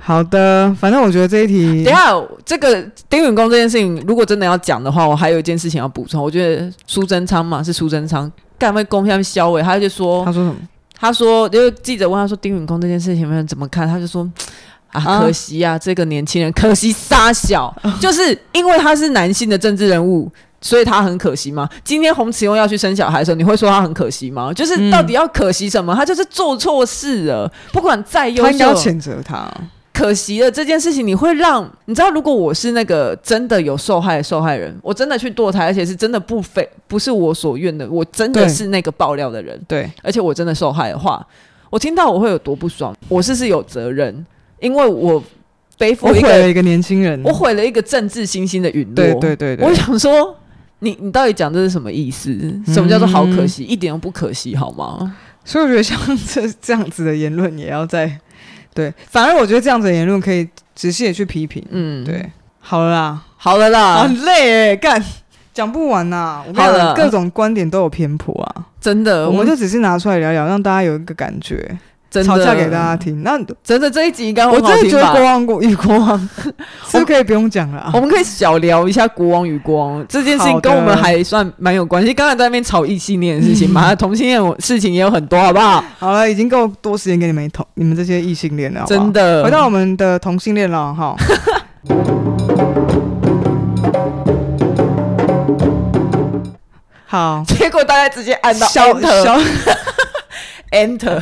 好的，反正我觉得这一题，等下这个丁允恭这件事情，如果真的要讲的话，我还有一件事情要补充。我觉得苏贞昌嘛，是苏贞昌干嘛攻下面销毁，他就说，他说什么？他说，因为记者问他说丁允恭这件事情，怎么看？他就说啊，可惜啊，这个年轻人可惜杀小，(laughs) 就是因为他是男性的政治人物，所以他很可惜吗？今天洪慈庸要去生小孩的时候，你会说他很可惜吗？就是到底要可惜什么？他就是做错事了，不管再优秀，他应该要谴责他。可惜了这件事情，你会让你知道，如果我是那个真的有受害的受害人，我真的去堕胎，而且是真的不非不是我所愿的，我真的是那个爆料的人，对，而且我真的受害的话，我听到我会有多不爽。我是是有责任，因为我背负一个毁了一个年轻人，我毁了一个政治新星的陨落。对对对对，我想说，你你到底讲这是什么意思？什么叫做好可惜？嗯、一点都不可惜，好吗？所以我觉得像这这样子的言论也要在。对，反而我觉得这样子的言论可以仔细的去批评。嗯，对，好了啦，好了啦，很累诶，干讲不完呐。我看了各种观点都有偏颇啊，真的，我们就只是拿出来聊聊，让大家有一个感觉。真的吵架给大家听，那真的这一集应该我真的觉得国王与国王 (laughs) 是不是可以不用讲了？我们可以小聊一下国王与国王这件事情，跟我们还算蛮有关系。刚才在那边吵异性恋的事情嘛，同性恋事情也有很多，好不好？好了，已经够多时间给你们同你们这些异性恋了，真的。回到我们的同性恋了哈。好，结果大家直接按到小小。Enter，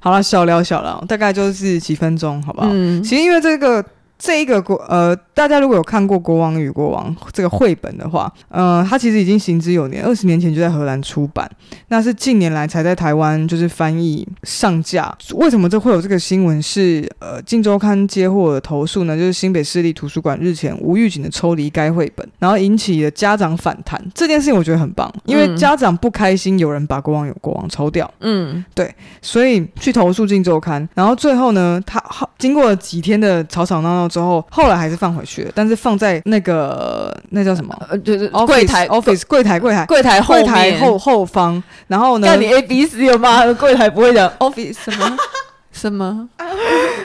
好了，小聊小聊，大概就是几分钟，好不好？嗯，其实因为这个。这一个国呃，大家如果有看过《国王与国王》这个绘本的话，呃，它其实已经行之有年，二十年前就在荷兰出版，那是近年来才在台湾就是翻译上架。为什么这会有这个新闻？是呃，《镜周刊》接获的投诉呢？就是新北市立图书馆日前无预警的抽离该绘本，然后引起了家长反弹。这件事情我觉得很棒，因为家长不开心有人把《国王与国王》抽掉，嗯，对，所以去投诉《镜周刊》，然后最后呢，他经过了几天的吵吵闹闹。之后，后来还是放回去了，但是放在那个那叫什么？呃，就是柜台，office 柜台，柜台，(laughs) 柜台后柜台后后方。然后呢？那你 A B C 有吗？柜台不会讲 (laughs) office 什么 (laughs) 什么？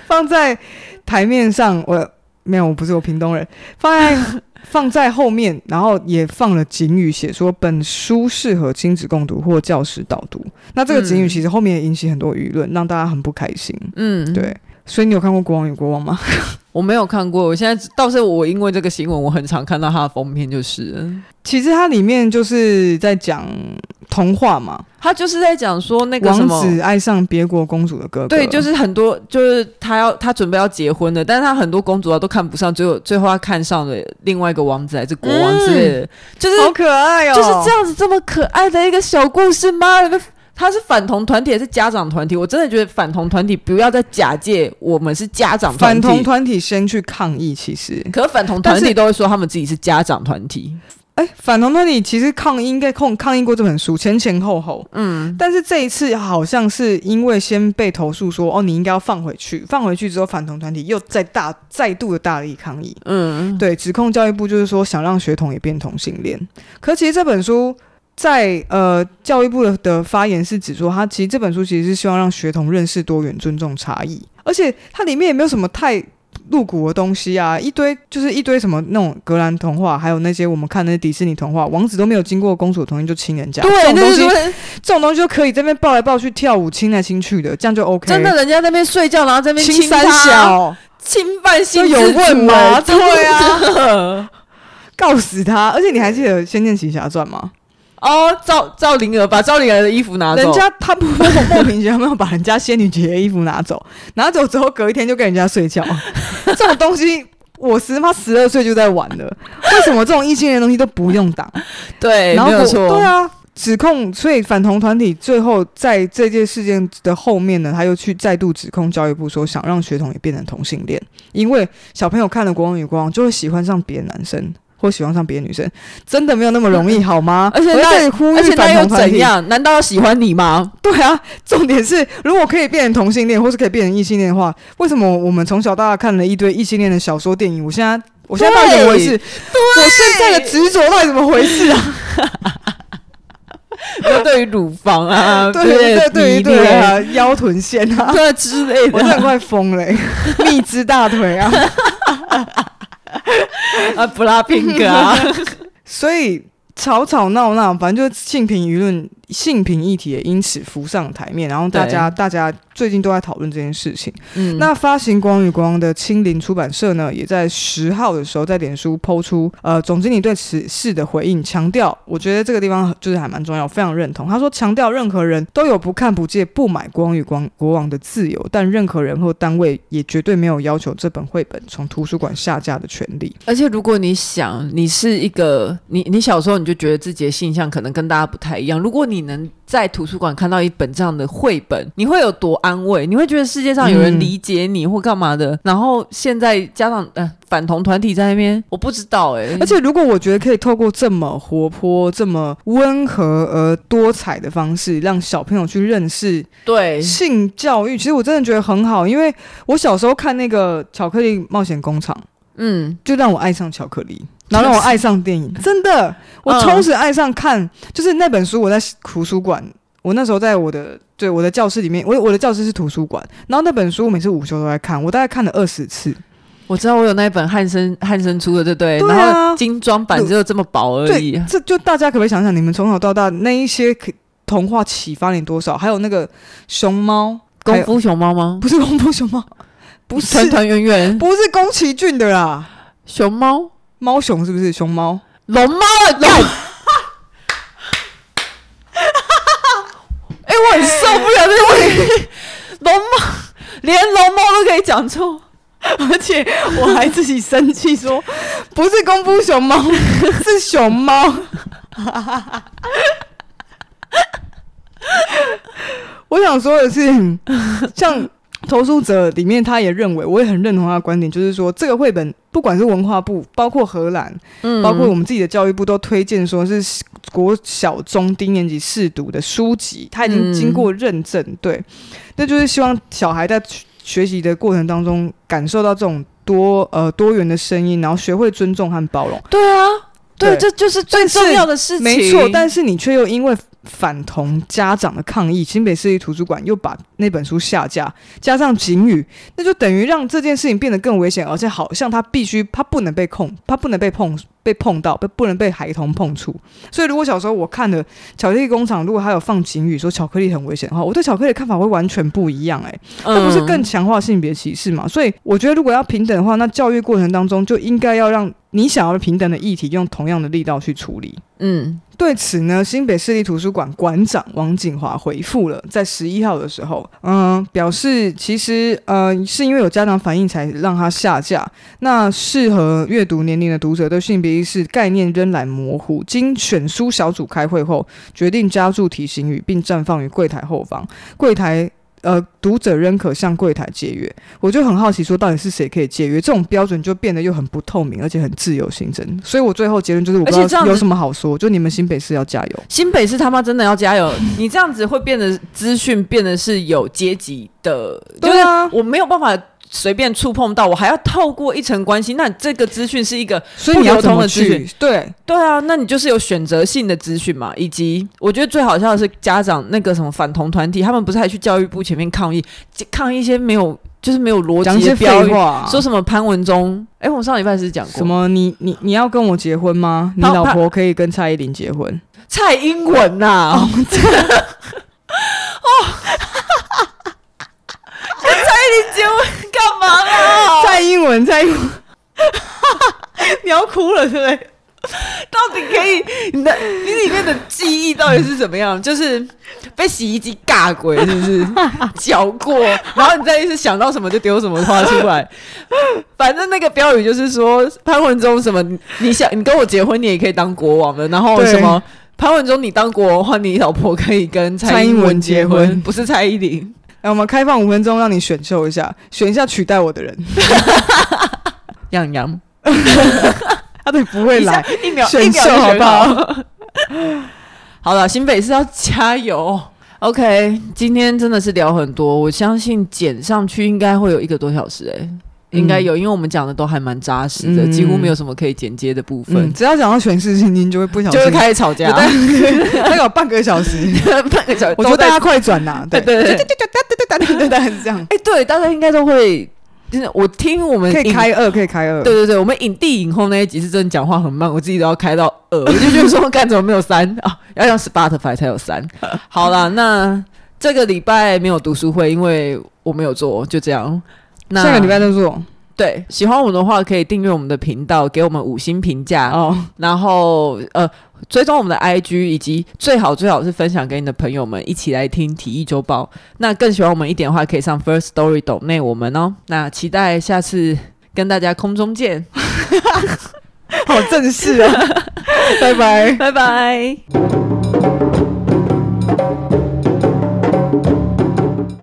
放在台面上，我没有，我不是我屏东人，放在。放在后面，然后也放了警语，写说本书适合亲子共读或教师导读。那这个警语其实后面也引起很多舆论，嗯、让大家很不开心。嗯，对。所以你有看过《国王与国王》吗？(laughs) 我没有看过。我现在倒是我因为这个新闻，我很常看到它的封面，就是其实它里面就是在讲童话嘛。他就是在讲说那个王子爱上别国公主的哥哥。对，就是很多就是他要他准备要结婚的，但是他很多公主啊都看不上，最后最后他看上了另外一个王子还是国王之类的，嗯、就是好可爱哦，就是这样子这么可爱的一个小故事吗？他是反同团体还是家长团体？我真的觉得反同团体不要再假借我们是家长团体。反同团体先去抗议，其实可是反同团体都会说他们自己是家长团体。哎、欸，反同团体其实抗议应该抗抗议过这本书前前后后，嗯，但是这一次好像是因为先被投诉说哦，你应该要放回去，放回去之后反同团体又再大再度的大力抗议，嗯，对，指控教育部就是说想让学童也变同性恋。可其实这本书。在呃，教育部的的发言是指说，他其实这本书其实是希望让学童认识多元、尊重差异，而且它里面也没有什么太露骨的东西啊，一堆就是一堆什么那种格兰童话，还有那些我们看的那些迪士尼童话，王子都没有经过公主同意就亲人家，对，这种东西，这种东西就可以在那边抱来抱去、跳舞、亲来亲去的，这样就 OK。真的，人家在那边睡觉，然后在那边亲三小，侵犯性有问吗？对啊，(laughs) 告死他！而且你还记得《仙剑奇侠传》吗？哦，赵赵灵儿把赵灵儿的衣服拿走，人家他不莫名其妙没有把人家仙女姐姐的衣服拿走，(laughs) 拿走之后隔一天就跟人家睡觉，(laughs) 这种东西我十妈十二岁就在玩了，为什么这种异性恋的东西都不用挡？(laughs) 对，然后没有错，对啊，指控，所以反同团体最后在这件事件的后面呢，他又去再度指控教育部说想让学童也变成同性恋，因为小朋友看了《国王与国王》就会喜欢上别的男生。或喜欢上别的女生，真的没有那么容易，好吗？而且那而且那又怎样？难道要喜欢你吗？对啊，(laughs) 重点是，如果可以变成同性恋，或是可以变成异性恋的话，为什么我们从小到大看了一堆异性恋的小说、电影？我现在，我现在到底怎么回事？我现在的执着到底怎么回事啊？就对于乳房啊，(laughs) 对对对对啊，腰臀线啊，对之类的，我真的快疯了，(laughs) 蜜汁大腿啊！(laughs) 啊，不拉平格啊，(laughs) 所以吵吵闹闹，反正就是性平舆论。性平议题也因此浮上台面，然后大家大家最近都在讨论这件事情。嗯，那发行《光与光》的青林出版社呢，也在十号的时候在脸书 PO 出呃总经理对此事的回应，强调我觉得这个地方就是还蛮重要，非常认同。他说强调任何人都有不看不借不买《光与光国王》的自由，但任何人或单位也绝对没有要求这本绘本从图书馆下架的权利。而且如果你想，你是一个你你小时候你就觉得自己的性向可能跟大家不太一样，如果你你能在图书馆看到一本这样的绘本，你会有多安慰？你会觉得世界上有人理解你或干嘛的？嗯、然后现在加上呃反同团体在那边，我不知道哎、欸。而且如果我觉得可以透过这么活泼、这么温和而多彩的方式，让小朋友去认识对性教育，其实我真的觉得很好。因为我小时候看那个《巧克力冒险工厂》，嗯，就让我爱上巧克力。然后让我爱上电影，真的，我从此爱上看，嗯、就是那本书。我在图书馆，我那时候在我的对我的教室里面，我我的教室是图书馆。然后那本书我每次午休都在看，我大概看了二十次。我知道我有那一本汉生汉生出的，对不对？对啊、然后精装版只有这么薄而已。这就大家可不可以想想，你们从小到大那一些童话启发你多少？还有那个熊猫，功夫熊猫吗？不是功夫熊猫，不是团团圆圆，不是宫崎骏的啦，熊猫。猫熊是不是熊猫？龙猫啊！龙，哎，我很受不了这个问题。龙猫，连龙猫都可以讲错，而且我还自己生气说，不是功夫熊猫，(laughs) 是熊猫。(laughs) 我想说的是，像。投诉者里面，他也认为，我也很认同他的观点，就是说，这个绘本不管是文化部，包括荷兰，嗯，包括我们自己的教育部，都推荐说是国小中低年级适读的书籍，他已经经过认证，对，那就是希望小孩在学习的过程当中感受到这种多呃多元的声音，然后学会尊重和包容。对啊，对，对这就是最重要的事情。没错，但是你却又因为反同家长的抗议，新北市立图书馆又把那本书下架，加上警语，那就等于让这件事情变得更危险，而且好像他必须，他不能被控，他不能被碰。被碰到，被不能被孩童碰触。所以，如果小时候我看了巧克力工厂，如果还有放警语说巧克力很危险的话，我对巧克力的看法会完全不一样、欸。哎，那不是更强化性别歧视吗？所以，我觉得如果要平等的话，那教育过程当中就应该要让你想要的平等的议题用同样的力道去处理。嗯。对此呢，新北市立图书馆馆长王景华回复了，在十一号的时候，嗯，表示其实嗯是因为有家长反映才让他下架。那适合阅读年龄的读者对性别意识概念仍然模糊，经选书小组开会后，决定加注提醒语，并暂放于柜台后方。柜台。呃，读者仍可向柜台借阅，我就很好奇，说到底是谁可以借阅？这种标准就变得又很不透明，而且很自由行政。所以我最后结论就是，我不知道有什么好说，就你们新北市要加油，新北市他妈真的要加油！你这样子会变得资讯变得是有阶级的，对啊，我没有办法。随便触碰到我，还要透过一层关系，那这个资讯是一个不流通的资讯，对对啊，那你就是有选择性的资讯嘛。以及我觉得最好笑的是家长那个什么反同团体，他们不是还去教育部前面抗议，抗议一些没有就是没有逻辑的标语，啊、说什么潘文忠？哎、欸，我上礼拜是讲过什么？你你你要跟我结婚吗？你老婆可以跟蔡依林结婚？蔡英文呐、啊？哦。(laughs) (laughs) 你结婚干嘛啦？(laughs) 蔡英文，蔡英文，(laughs) 你要哭了，对不对？到底可以？你的你里面的记忆到底是怎么样？就是被洗衣机尬鬼，是不是？(laughs) 搅过，然后你再一次想到什么就丢什么话出来。反正那个标语就是说潘文忠什么，你想你跟我结婚，你也可以当国王的。然后什么潘文忠，你当国王的话，你老婆可以跟蔡英文结婚，不是蔡依林。来，我们开放五分钟，让你选秀一下，选一下取代我的人。(laughs) 洋洋，(laughs) 他对不会来，(laughs) 一秒选秀好不好？好了，新北是要加油。OK，今天真的是聊很多，我相信剪上去应该会有一个多小时，欸，哎。应该有，因为我们讲的都还蛮扎实的，嗯、几乎没有什么可以剪接的部分。嗯、只要讲到全世界，您就会不小心就会开始吵架，(laughs) 大概有半个小时，(laughs) 半个小时。我觉得大家快转呐，对对对对对对对对，是这样。哎，对，大家应该都会，就是我听我们可以开二，可以开二。对对对，我们影帝影后那一集是真的讲话很慢，我自己都要开到二，我就觉得说，(laughs) 干怎么没有三啊？要用 Spotify 才有三。好了，那这个礼拜没有读书会，因为我没有做，就这样。那下个礼拜再做。对，喜欢我们的话可以订阅我们的频道，给我们五星评价哦。然后呃，追踪我们的 IG，以及最好最好是分享给你的朋友们，一起来听体育周报。那更喜欢我们一点的话，可以上 First Story 抖内我们哦。那期待下次跟大家空中见，(laughs) 好正式啊！(laughs) 拜拜，拜拜。